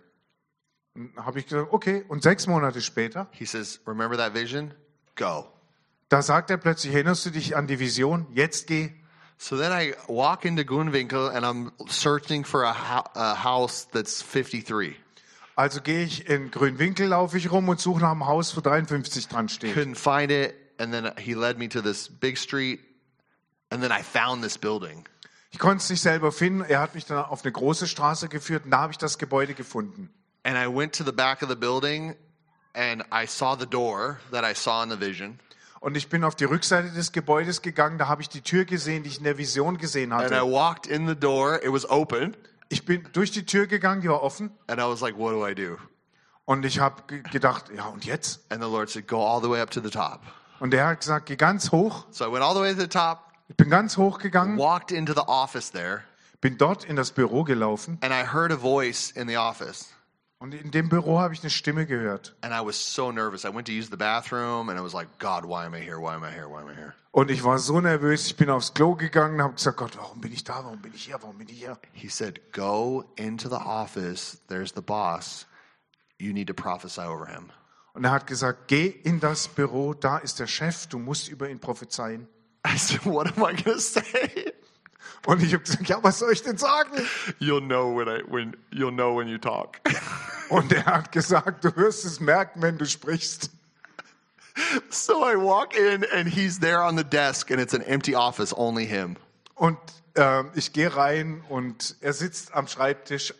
Habe ich gesagt, okay. Und sechs Monate später, he says, "Remember that vision? Go." da sagt er plötzlich, erinnerst du dich an die Vision? Jetzt geh. So then I walk into Grunwinkel, and I'm searching for a, a house that's 53. Also gehe ich in Grünwinkel, laufe ich rum und suche nach einem Haus, wo 53 dran steht. couldn't find it and then he led me to this big street and then i found this building Ich konnte es nicht selber finden. Er hat mich dann auf eine große Straße geführt und da habe ich das Gebäude gefunden. And i went to the back of the building and i saw the door that i saw in the vision Und ich bin auf die Rückseite des Gebäudes gegangen, da habe ich die Tür gesehen, die ich in der Vision gesehen and i hatte. walked in the door it was open Ich bin durch die Tür gegangen, die war offen. and i was like what do i do Und ich habe gedacht, ja und jetzt? and the lord said go all the way up to the top Und er hat gesagt, geh ganz hoch. so i went all the way to the top Ich bin ganz hoch gegangen, walked into the office there bin dort in das Büro gelaufen. and i heard a voice in the office Und in dem Büro habe ich eine Stimme gehört. and i was so nervous i went to use the bathroom and i was like god why am i here why am i here why am i here Und ich war so nervös, ich bin aufs Klo gegangen und habe gesagt, Gott, warum bin ich da? Warum bin ich hier? Warum bin ich hier? He said, Go into the office. There's the boss. You need to prophesy over him. Und er hat gesagt, geh in das Büro, da ist der Chef, du musst über ihn prophezeien. I said, What am I going to say? Und ich habe gesagt, ja, was soll ich denn sagen? You'll know when I when you'll know when you talk. [laughs] Und er hat gesagt, du wirst es merken, wenn du sprichst. so I walk in and he's there on the desk and it's an empty office, only him. Und ähm, ich gehe rein und er sitzt am Schreibtisch,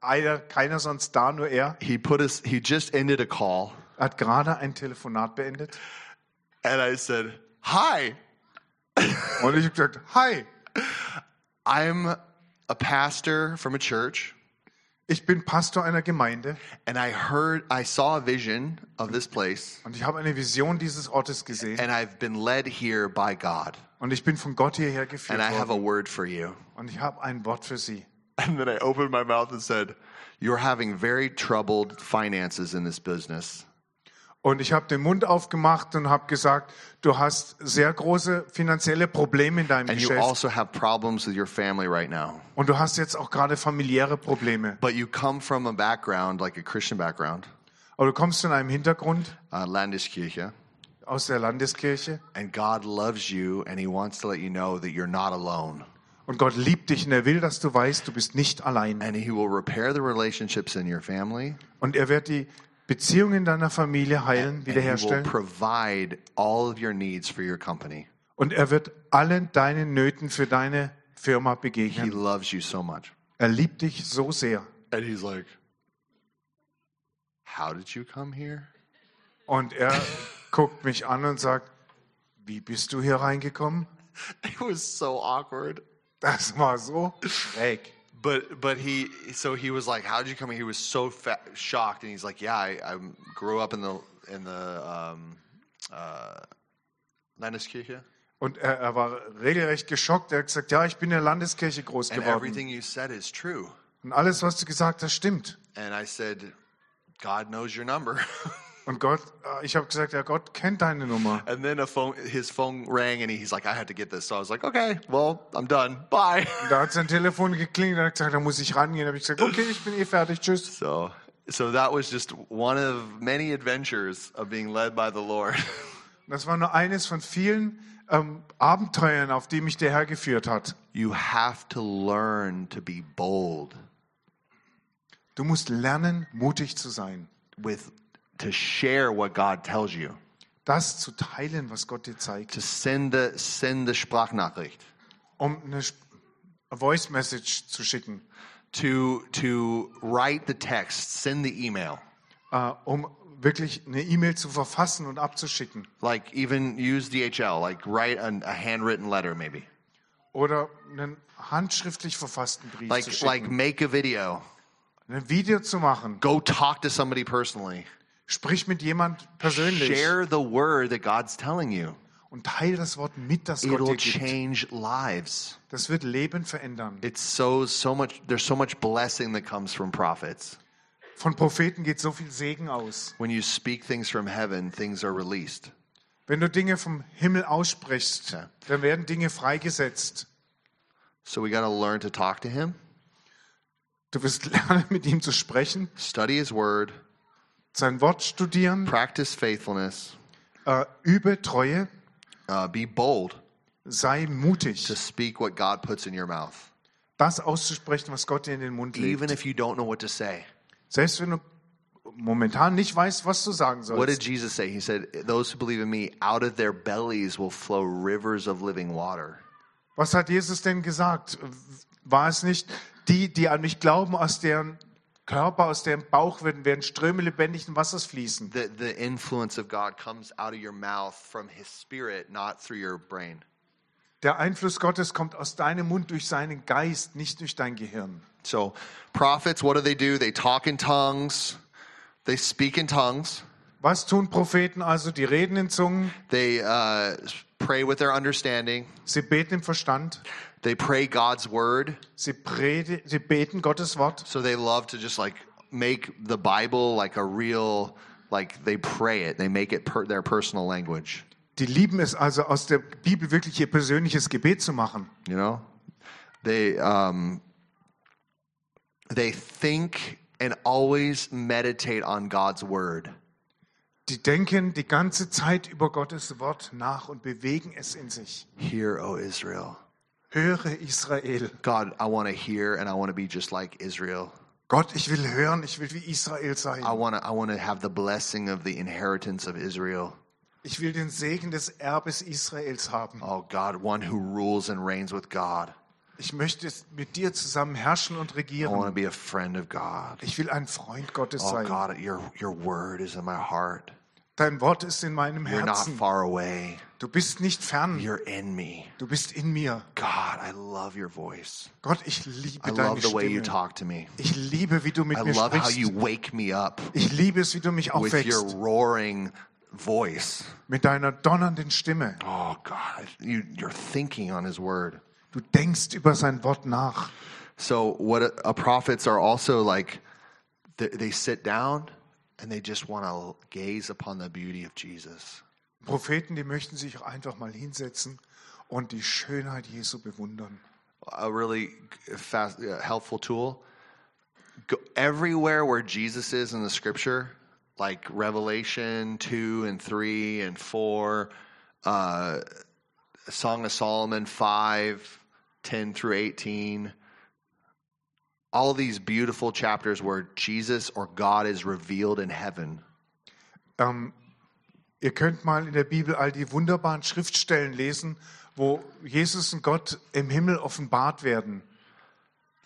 einer, keiner sonst da, nur er. He put his he just ended a call Er hat gerade ein Telefonat beendet. and I said, "Hi, Und ich habe gesagt, hi, [laughs] I'm a pastor from a church ich bin Pastor einer Gemeinde and I heard I saw a vision of this place und ich habe eine Vision dieses Ortes gesehen. and I've been led here by God Und ich bin von Gott hierher geführt and I have a word for you." Und ich habe ein Wort für Sie. And then I opened my mouth and said, You're having very troubled finances in this business. Und ich habe den Mund aufgemacht und habe gesagt, du hast sehr große finanzielle Probleme in deinem And you Geschäft. also have problems with your family right now. Und du hast jetzt auch gerade familiäre Probleme. But you come from a background, like a Christian background, Aber du kommst von einem Hintergrund uh, Landeskirche, aus der Landeskirche and God loves you and He wants to let you know that you're not alone. und Gott liebt dich und er will, dass du weißt, du bist nicht allein. And He will repair the relationships in your family, Und er wird die Beziehungen deiner Familie heilen, wiederherstellen. provide all of your needs for your company. Und er wird allen deinen Nöten für deine Firma He begegnen. loves you so much. Er liebt dich so sehr. And He's like, How did you come here? Und er [laughs] guckt mich an und sagt, wie bist du hier reingekommen? It was so awkward. Das war so [laughs] schräg. But but he so he was like, "How did you come here?" He was so fa- shocked, and he's like, "Yeah, I, I grew up in the in the um, uh, Landeskirche, Und er, er war regelrecht geschockt. Er hat gesagt, ja, ich bin in der Landeskirche groß and geworden. everything you said is true." Und alles, was du gesagt hast, stimmt. And I said, "God knows your number." [laughs] Und Gott, äh, ich habe gesagt, ja, Gott kennt deine Nummer. and then a phone, his phone rang, and he, he's like, "I had to get this." So I was like, "Okay, well, I'm done. Bye." Und da hat sein Telefon geklingelt und er hat gesagt, da muss ich rangehen. Da habe ich gesagt, okay, ich bin eh fertig, tschüss. so so that was just one of many adventures of being led by the Lord. [laughs] Das war nur eines von vielen ähm, Abenteuern, auf die mich der Herr geführt hat. You have to learn to be bold Du musst lernen, mutig zu sein. with to share what God tells you. Das zu teilen, was Gott dir zeigt. To send the send the Sprachnachricht. Um eine Sp- Voice Message zu schicken. To to write the text, send the email. Äh, um wirklich eine E-Mail zu verfassen und abzuschicken. Like even use DHL, like write an, a handwritten letter maybe. Oder einen handschriftlich verfassten Brief zu Like schicken. like make a video. ein Video zu machen. Go talk to somebody personally. Sprich mit jemand persönlich. Share the word that God's telling you. Und teile das Wort mit, das Gott It'll dir gibt. change lives. Das wird Leben verändern. It's so so much there's so much blessing that comes from prophets. Von Propheten geht so viel Segen aus. When you speak things from heaven, things are released. Wenn du Dinge vom Himmel aussprichst, Ja. dann werden Dinge freigesetzt. So we got to learn to talk to him, Du wirst [laughs] lernen, mit ihm zu sprechen, study his word, sein Wort studieren, practice faithfulness, äh, übe Treue, uh, be bold sei to mutig, speak what God puts in your mouth, das auszusprechen, was Gott dir in den Mund even legt. if you don't know what to say. Selbst wenn du momentan nicht weißt, was du sagen What did sollst. Jesus say? He said, Those who believe in me, out of their bellies will flow rivers of living water. Was hat Jesus denn gesagt? War es nicht, die, die an mich glauben, aus deren Körper, aus deren Bauch werden, werden Ströme lebendigen Wassers fließen? The, the influence of God comes out of your mouth from his spirit, not through your brain. Der Einfluss Gottes kommt aus deinem Mund durch seinen Geist, nicht durch dein Gehirn. So, prophets, what do they do? They talk in tongues, they speak in tongues, Was tun Propheten also? Die reden in Zungen, they uh, pray with their understanding, sie beten im Verstand, they pray God's word. sie, predi- sie beten Gottes Wort. So, they love to just like make the Bible like a real, like they pray it, they make it per, their personal language. Die lieben es also, aus der Bibel wirklich ihr persönliches Gebet zu machen. You know, they um, they think and always meditate on God's word. Die denken die ganze Zeit über Gottes Wort nach und bewegen es in sich. Hear, O Israel. Höre Israel. God, I want to hear and I want to be just like Israel. Gott, ich will hören, ich will wie Israel I sein. want to I want to have the blessing of the inheritance of Israel. Ich will den Segen des Erbes Israels haben. Oh God, one who rules and reigns with God. Ich möchte mit dir zusammen herrschen und I want to regieren. be a friend of God. Ich will ein Freund Gottes Oh sein. God, your your word is in my heart. Dein Wort ist in meinem You're not Herzen. far away. Du bist nicht fern. You're in me. Du bist in mir. God, I love your voice. Gott, ich liebe I deine love the way you Stimme. talk to me. Ich liebe, wie du mit I mir love how you sprichst. wake me up Ich liebe es, wie du mich with your aufwächst. roaring voice. Mit deiner donnernden Stimme. Oh God, you, you're thinking on His word. Du denkst über sein Wort nach. So what a, a prophets are also like, they, they sit down and they just want to gaze upon the beauty of Jesus. Propheten, die möchten sich einfach mal hinsetzen und die Schönheit Jesu bewundern. A really fast, uh, helpful tool. Go, everywhere where Jesus is in the Scripture, like Revelation two and three and four, uh, Song of Solomon 5, 10 through 18. All these beautiful chapters where Jesus or God is revealed in heaven. Ähm, ihr könnt mal in der Bibel all die wunderbaren Schriftstellen lesen, wo Jesus und Gott im Himmel offenbart werden.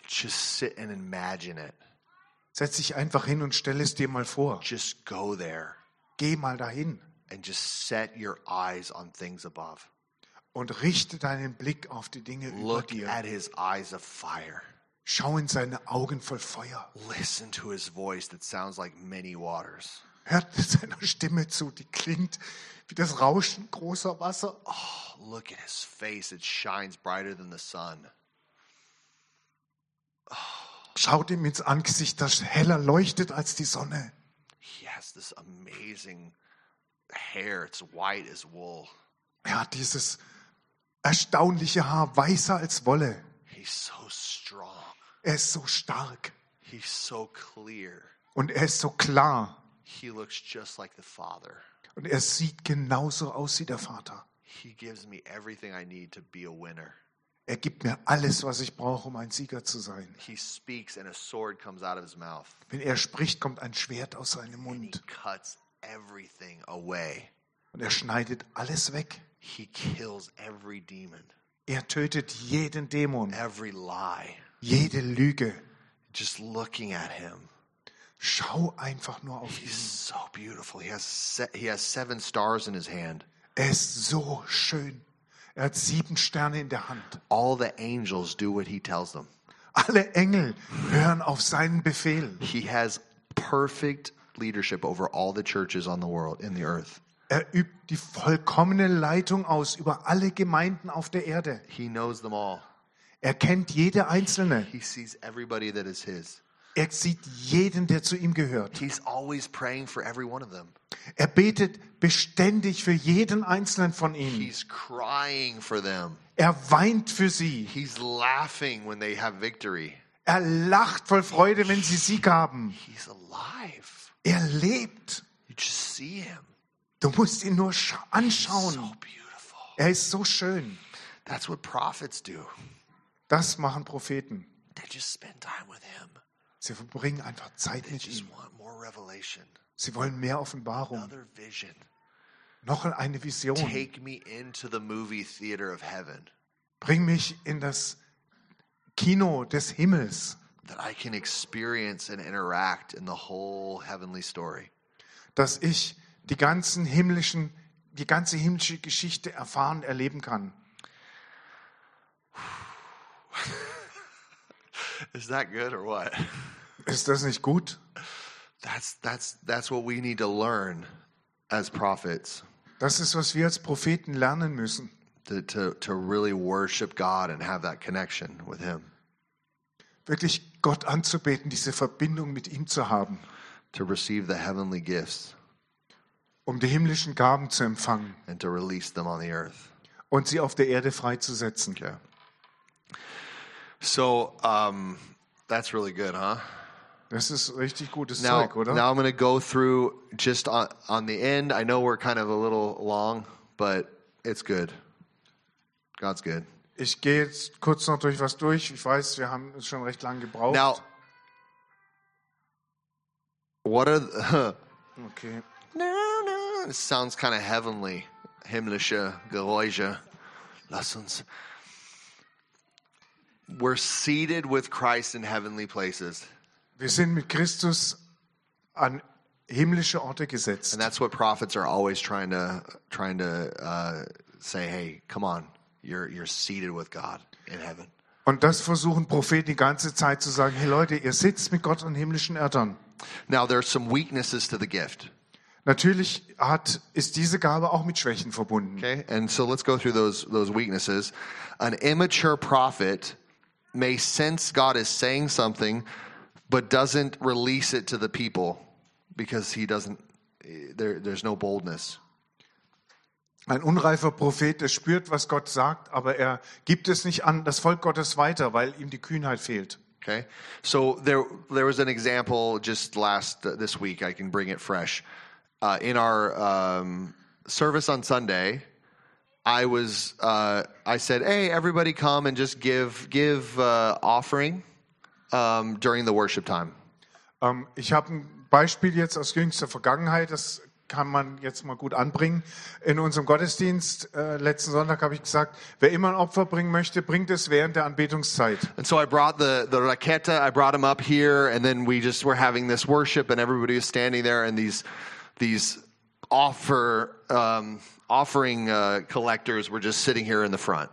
Just sit and imagine it. Setz dich einfach hin und stell es dir mal vor. Just go there Geh mal dahin and just set your eyes on things above. und richte deinen Blick auf die Dinge über Look dir. at his eyes of fire. Schau in seine Augen voll Feuer. Listen to his voice that sounds like many waters. Hört seiner Stimme zu, die klingt wie das Rauschen großer Wasser. Oh, look at his face. It shines brighter than the sun. Schaut ihm ins Angesicht, das heller leuchtet als die Sonne. He has this amazing hair. It's white as wool. Er hat dieses erstaunliche Haar, weißer als Wolle. He's so strong. Er ist so stark He's so clear. und er ist so klar. He looks just like the Father. Und er sieht genauso aus wie der Vater. He gives me everything I need to be a winner. Er gibt mir alles, was ich brauche, um ein Sieger zu sein. He speaks and a sword comes out of his mouth. Wenn er spricht, kommt ein Schwert aus seinem And he Mund. cuts everything away. Und er schneidet alles weg. He kills every demon, Er tötet jeden Dämon, every lie. Jede Lüge. Just looking at him. Schau einfach nur auf ihn. He's so beautiful. He has he has seven stars in his hand. Er ist so schön. Er hat sieben Sterne in der Hand. All the angels do what he tells them. Alle Engel hören auf seinen Befehl. He has perfect leadership over all the churches on the world in the earth. Er übt die vollkommene Leitung aus über alle Gemeinden auf der Erde. He knows them all. Er kennt jede einzelne. He sees everybody that is his. Er sieht jeden, der zu ihm gehört. He's always praying for every one of them. Er betet beständig für jeden einzelnen von ihnen. He's crying for them. Er weint für sie. He's laughing when they have victory. Er lacht voll Freude, wenn sie Sieg haben. He's alive. Er lebt. You just see him. Du musst ihn nur scha- So anschauen. beautiful. Er ist so schön. That's what prophets do. Das machen Propheten. They just spend time with him. Sie verbringen einfach Zeit mit ihm. Sie wollen mehr Offenbarung. Noch eine Vision. Take me into the movie theater of heaven Bring mich in das Kino des Himmels, that I can experience and interact in the whole heavenly story. dass ich die ganzen himmlischen, die ganze himmlische Geschichte erfahren, erleben kann. [laughs] Is that good or what? Ist das nicht gut? That's that's that's what we need to learn as prophets Das ist, was wir als Propheten lernen müssen. to to to really worship God and have that connection with him. Wirklich Gott anzubeten, diese Verbindung mit ihm zu haben, to receive the heavenly gifts um die himmlischen Gaben zu empfangen and to release them on the earth. und sie auf der Erde freizusetzen. Okay. So um, that's really good, huh? Das ist richtig gutes Now, Zeug, oder? now I'm going to go through just on, on the end. I know we're kind of a little long, but it's good. God's good. Ich gehe jetzt kurz noch durch was durch. Ich weiß, wir haben es schon recht lang gebraucht. Now, what are the, [laughs] okay. no, no, it sounds kind of heavenly. Himmlische Geräusche. Lass uns. We're seated with Christ in heavenly places. Wir sind mit Christus an himmlische Orte gesetzt. And that's what prophets are always trying to trying to uh, say. Hey, come on, you're you're seated with God in heaven. Und das versuchen Propheten die ganze Zeit zu sagen, hey Leute, ihr sitzt mit Gott an himmlischen Örtern. Now there's some weaknesses to the gift. Natürlich hat, ist diese Gabe auch mit Schwächen verbunden. Okay, and so let's go through those those weaknesses. An immature prophet may sense God is saying something, but doesn't release it to the people because he doesn't. There, there's no boldness. Ein unreifer Prophet, der spürt, was Gott sagt, aber er gibt es nicht an das Volk Gottes weiter, weil ihm die Kühnheit fehlt. Okay, so there there was an example just last uh, this week. I can bring it fresh. Uh, in our um, service on Sunday, I was uh, I said, "Hey, everybody, come and just give give uh, offering um, during the worship time." Ähm, ich habe ein Beispiel jetzt aus jüngster Vergangenheit, das kann man jetzt mal gut anbringen. In unserem Gottesdienst äh, letzten Sonntag habe ich gesagt, wer immer ein Opfer bringen möchte, bringt es während der Anbetungszeit. And so I brought the the raqueta. I brought him up here, and then we just were having this worship, and everybody was standing there, and these these offer um, offering uh, collectors were just sitting here in the front.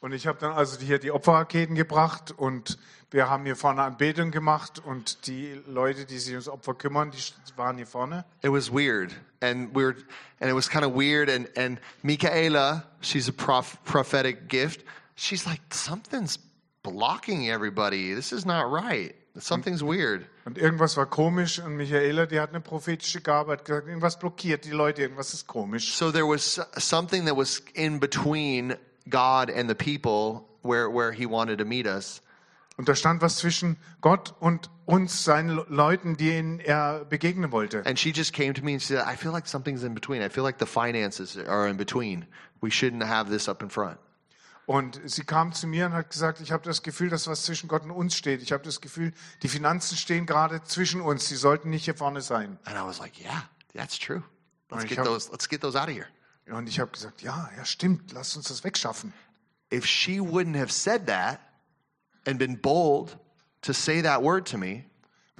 Und ich habe dann also hier die Opferraketen gebracht und wir haben hier vorne Anbetung gemacht und die Leute, die sich ums Opfer kümmern, die waren hier vorne. It was weird, and we were, and it was kind of weird. And and Michaela, she's a prof, prophetic gift. She's like, something's blocking everybody. This is not right. Something's weird. Und irgendwas war komisch und Michaela, die hat eine prophetische Gabe, hat gesagt, irgendwas blockiert die Leute, irgendwas ist komisch. So there was something that was in between God and the people, where where He wanted to meet us. Und da stand was zwischen Gott und uns, seinen Le- Leuten, denen er begegnen wollte. And she just came to me and said, I feel like something's in between. I feel like the finances are in between. We shouldn't have this up in front. Und sie kam zu mir und hat gesagt, ich habe das Gefühl, dass was zwischen Gott und uns steht. Ich habe das Gefühl, die Finanzen stehen gerade zwischen uns. Sie sollten nicht hier vorne sein. And I was like, yeah, that's true. Let's get hab- those, let's get those out of here. Und ich habe gesagt, ja, ja, stimmt, lasst uns das wegschaffen. If she wouldn't have said that and been bold to say that word to me,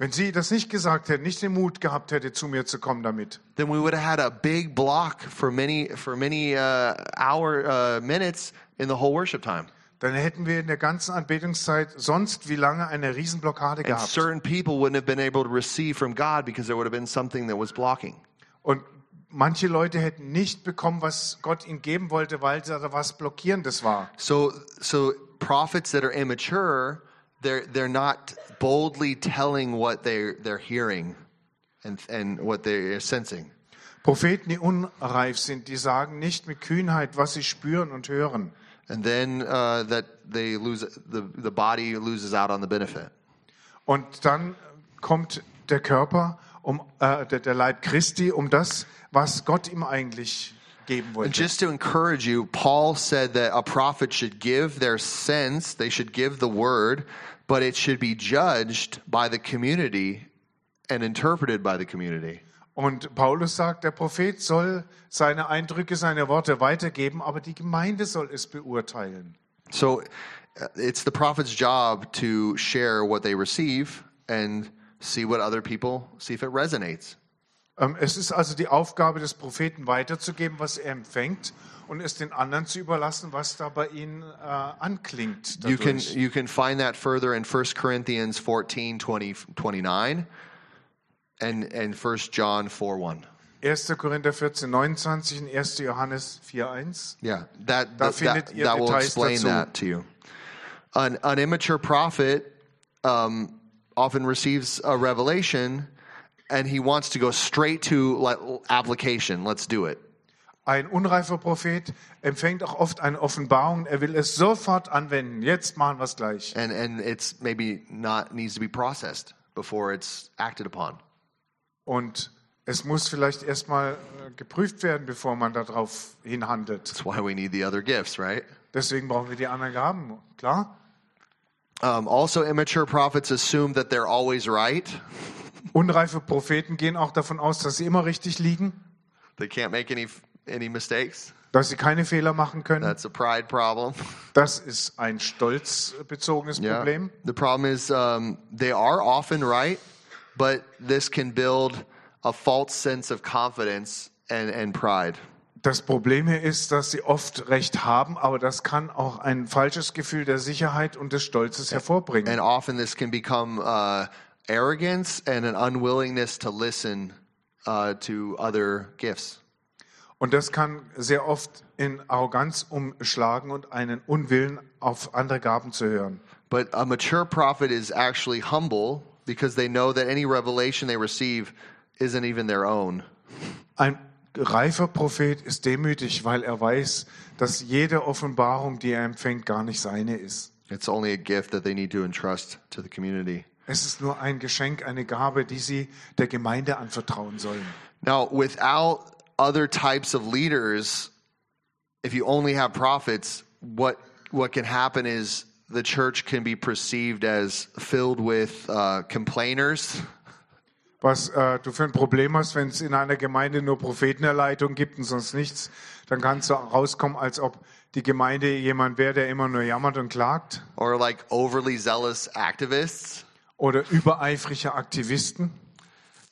Wenn sie das nicht gesagt hätte, nicht den Mut gehabt hätte, zu mir zu kommen damit, then we would have had a big block for many for many uh, hour uh, minutes in the whole worship time. dann hätten wir in der ganzen Anbetungszeit sonst wie lange eine Riesenblockade And gehabt. certain people wouldn't have been able to receive from God because there would have been something that was blocking. Und manche Leute hätten nicht bekommen, was Gott ihnen geben wollte, weil da was Blockierendes war. So so prophets that are immature, they're they're not boldly telling what they're they're hearing and and what they're sensing. Propheten, die unreif sind, die sagen nicht mit Kühnheit, was sie spüren und hören. And then uh, that they lose the the body loses out on the benefit. Und dann kommt der Körper, um, äh, der, der Leib Christi, um das, was Gott ihm eigentlich geben wollte. And just to encourage you, Paul said that a prophet should give their sense, they should give the word, but it should be judged by the community and interpreted by the community. Und Paulus sagt, der Prophet soll seine Eindrücke, seine Worte weitergeben, aber die Gemeinde soll es beurteilen. So uh, it's the prophet's job to share what they receive and see what other people see if it resonates. Ähm, Es ist also die Aufgabe des Propheten weiterzugeben, was er empfängt und es den anderen zu überlassen, was da bei ihnen äh, anklingt. You can you can find that further in 1 Corinthians 14, 20, 29 and, and 1 John 4, 1. 1. Korinther 14, 29 und 1. Johannes 4, 1. Yeah, that Da that, findet that, ihr that will explain dazu. that to you. An, an immature prophet um, often receives a revelation, and he wants to go straight to like, application. Let's do it. Ein unreifer Prophet empfängt auch oft eine Offenbarung, er will es sofort anwenden. Jetzt machen wir es gleich. And and it's maybe not needs to be processed before it's acted upon. Und es muss vielleicht erstmal äh, geprüft werden, bevor man darauf hinhandelt. That's why we need the other gifts, right? Deswegen brauchen wir die anderen Gaben, klar? Um, also, immature prophets assume that they're always right. [laughs] Unreife Propheten gehen auch davon aus, dass sie immer richtig liegen, They can't make any any mistakes. dass sie keine Fehler machen können. That's a pride problem. Das ist ein stolzbezogenes Problem. The problem is um, they are often right, but this can build a false sense of confidence and, and pride. Das Problem hier ist, dass sie oft recht haben, aber das kann auch ein falsches Gefühl der Sicherheit und des Stolzes hervorbringen. And often this can become uh, arrogance and an unwillingness to listen uh, to other gifts. Und das kann sehr oft in Arroganz umschlagen und einen Unwillen auf andere Gaben zu hören. But a mature prophet is actually humble because they know that any revelation they receive isn't even their own. Ein reifer Prophet ist demütig, weil er weiß, dass jede Offenbarung, die er empfängt, gar nicht seine ist. It's only a gift that they need to entrust to the community. Es ist nur ein Geschenk, eine Gabe, die sie der Gemeinde anvertrauen sollen. Now, without other types of leaders, if you only have prophets, what what can happen is the church can be perceived as filled with uh, complainers, Was äh, du für ein Problem hast, wenn es in einer Gemeinde nur Prophetenerleitung gibt und sonst nichts, dann kann es so rauskommen, als ob die Gemeinde jemand wäre, der immer nur jammert und klagt. or like overly zealous activists, Oder übereifrige Aktivisten.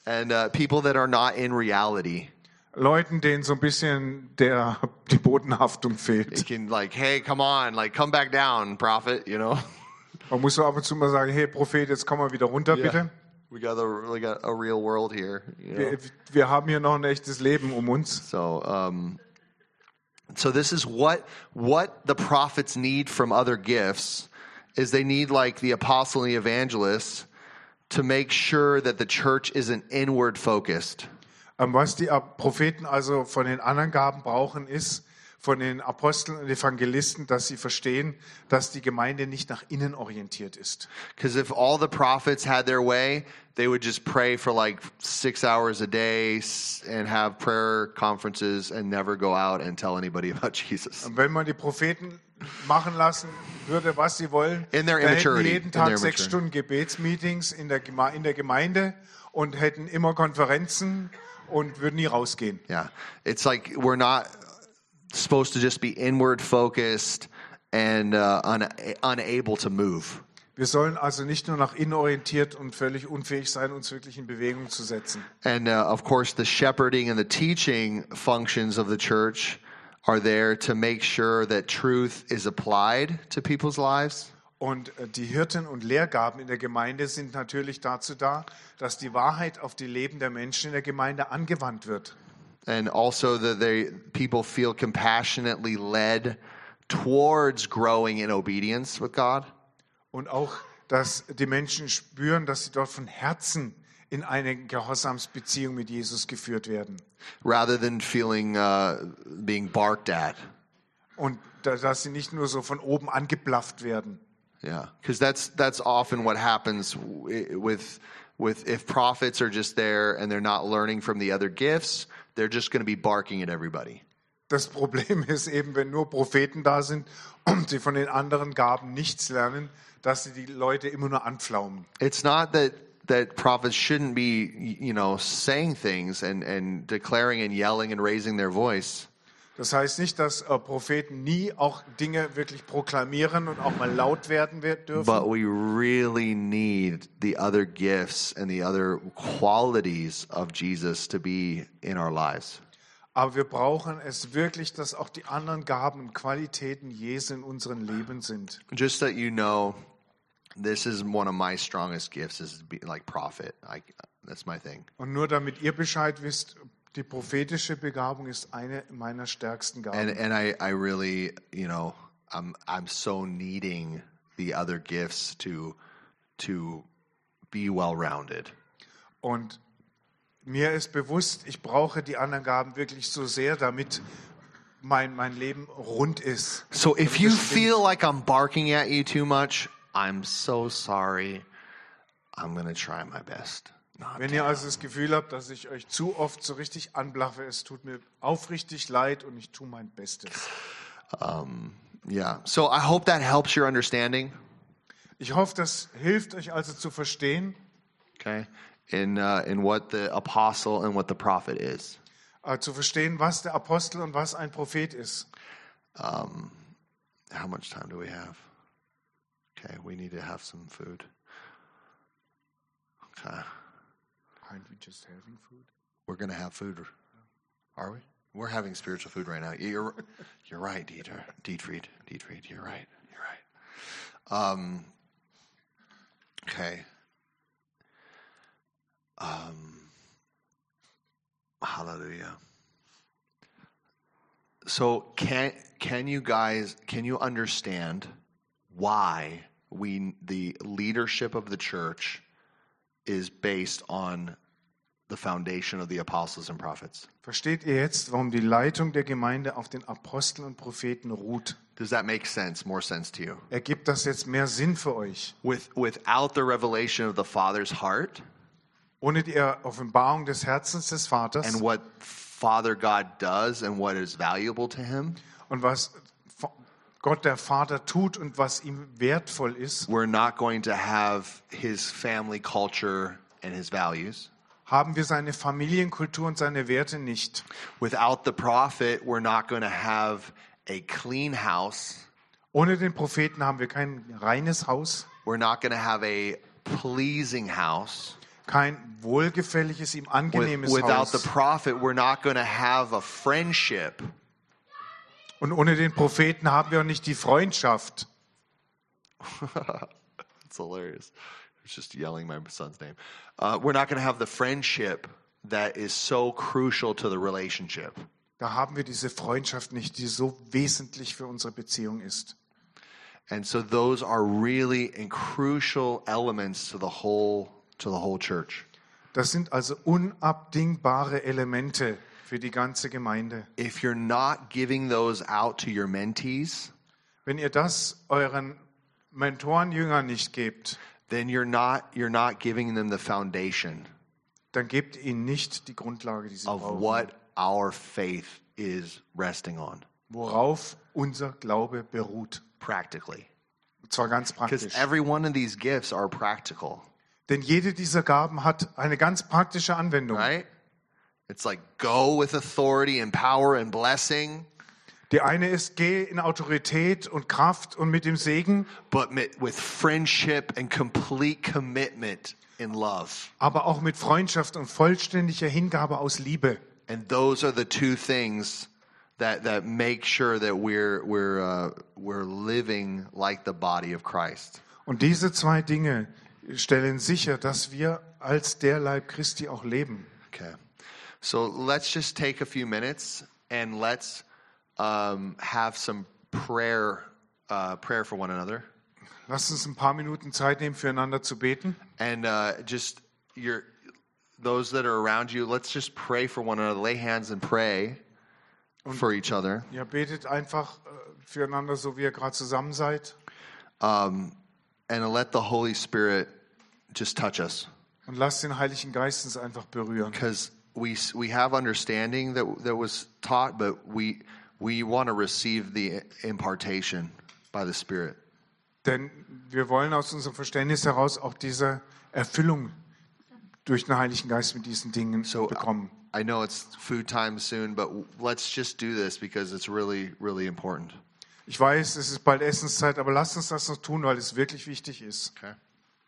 and uh, people that are not in reality. Leuten, denen so ein bisschen der, die Bodenhaftung fehlt. can like, hey, come on, like come back down, prophet. You know, [laughs] Man muss so ab und zu mal sagen, hey Prophet, jetzt komm mal wieder runter, bitte. we got a we got a real world here. You know? Wir, wir haben hier noch ein echtes Leben um uns. So, um, so this is what what the prophets need from other gifts is they need like the apostle and the evangelist to make sure that the church isn't inward focused. Ähm, Was die Propheten also von den anderen Gaben brauchen, ist von den Aposteln und Evangelisten, dass sie verstehen, dass die Gemeinde nicht nach innen orientiert ist. Because if all the prophets had their way, they would just pray for like six hours a day and have prayer conferences and never go out and tell anybody [laughs] about Jesus. Und wenn man die Propheten machen lassen würde, was sie wollen, In their hätten immaturity, die jeden Tag sechs. Stunden Gebetsmeetings in der, in der Gemeinde und hätten immer Konferenzen und würden nie rausgehen. Yeah. It's like we're not supposed to just be inward focused and uh, un- unable to move. Wir sollen also nicht nur nach innen orientiert und völlig unfähig sein, uns wirklich in Bewegung zu setzen. And uh, of course, the shepherding and the teaching functions of the church are there to make sure that truth is applied to people's lives. Und äh, die Hirten und Lehrgaben in der Gemeinde sind natürlich dazu da, dass die Wahrheit auf die Leben der Menschen in der Gemeinde angewandt wird. and also that they people feel compassionately led towards growing in obedience with God. Und auch, dass die Menschen spüren, dass sie dort von Herzen in eine Gehorsamsbeziehung mit Jesus geführt werden. rather than feeling uh, being barked at. Und da- dass sie nicht nur so von oben angeblafft werden. Yeah, because that's that's often what happens with with if prophets are just there and they're not learning from the other gifts, they're just going to be barking at everybody. Das Problem [laughs] ist eben, wenn nur Propheten da sind und sie von den anderen Gaben nichts lernen, dass sie die Leute immer nur anpflaumen. It's not that that prophets shouldn't be you know saying things and and declaring and yelling and raising their voice. Das heißt nicht, dass äh, Propheten nie auch Dinge wirklich proklamieren und auch mal laut werden dürfen. But we really need the other gifts and the other qualities of Jesus to be in our lives. Aber wir brauchen es wirklich, dass auch die anderen Gaben und Qualitäten Jesu in unserem Leben sind. Just that you know, this is one of my strongest gifts is be like prophet. I, that's my thing. Und nur damit ihr Bescheid wisst, die prophetische Begabung ist eine meiner stärksten Gaben. And and I, I really, you know, I'm I'm so needing the other gifts to to be well rounded. Und mir ist bewusst, ich brauche die anderen Gaben wirklich so sehr, damit mein, mein Leben rund ist. So if you feel like I'm barking at you too much, I'm so sorry. I'm gonna try my best. Wenn ihr also das Gefühl habt, dass ich euch zu oft so richtig anblaffe, es tut mir aufrichtig leid und ich tue mein Bestes. Yeah. So I hope that helps your understanding. Ich hoffe, das hilft euch also zu verstehen, Okay. In uh, in what the apostle and what the prophet is. äh, zu verstehen, was der Apostel und was ein Prophet ist. How much time do we have? Okay, we need to have some food. Okay. Aren't we just having food? We're gonna have food. Are we? We're having spiritual food right now. You're you're right, Dieter. Dietfried. Dietfried, you're right. You're right. Um okay. Um hallelujah. So can can you guys can you understand why we the leadership of the church is based on the foundation of the apostles and prophets. Versteht ihr jetzt, warum die Leitung der Gemeinde auf den Aposteln und Propheten ruht? Does that make sense? More sense to you? Ergibt das jetzt mehr Sinn für euch? With without the revelation of the Father's heart Ohne die Offenbarung des Herzens des Vaters and what Father God does and what is valuable to him, und was Gott der Vater tut und was ihm wertvoll ist, we're not going to have his family culture and his values. haben wir seine Familienkultur und seine Werte nicht. Without the prophet, we're not going to have a clean house. Ohne den Propheten haben wir kein reines Haus, We're not going to have a pleasing house. kein wohlgefälliges, ihm With- angenehmes without the Haus. prophet, we're not going to have a friendship. Und ohne den Propheten haben wir auch nicht die Freundschaft. [laughs] It's hilarious. I was just yelling my son's name. Uh, we're not going to have the friendship that is so crucial to the relationship. Da haben wir diese Freundschaft nicht, die so wesentlich für unsere Beziehung ist. And so those are really crucial elements to the whole to the whole church. Das sind also unabdingbare Elemente für die ganze Gemeinde. if you're not giving those out to your mentees, Wenn ihr das euren Mentoren, Jüngern nicht gebt, then you're not you're not giving them the foundation dann gebt ihnen nicht die Grundlage, die sie of brauchen, what our faith is resting on worauf unser Glaube beruht. practically. Und zwar ganz Because praktisch. every one of these gifts are practical, Denn jede dieser Gaben hat eine ganz praktische Anwendung. right? It's like go with authority and power and blessing, Die eine ist, geh in Autorität und Kraft und mit dem Segen, but mit, with friendship and complete commitment in love. aber auch mit Freundschaft und vollständiger Hingabe aus Liebe. And those are the two things that, that make sure that we're, we're, uh, we're living like the body of Christ. Und diese zwei Dinge stellen sicher, dass wir als der Leib Christi auch leben. Okay. So let's just take a few minutes and let's um, have some prayer, uh, prayer for one another. Lasst uns ein paar Minuten Zeit nehmen, füreinander zu beten. And uh, just your, those that are around you, let's just pray for one another. Lay hands and pray for each other. Ja, betet einfach äh, füreinander, so wie ihr gerade zusammen seid. Um, and let the Holy Spirit just touch us. Und lasst den Heiligen Geist uns einfach berühren. because we we have understanding that that was taught, but we we want to receive the impartation by the Spirit. Denn wir wollen aus unserem Verständnis heraus auch diese Erfüllung durch den Heiligen Geist mit diesen Dingen So bekommen. I know it's food time soon, but let's just do this because it's really really important. Ich weiß, es ist bald Essenszeit, aber lasst uns das noch tun, weil es wirklich wichtig ist. Okay.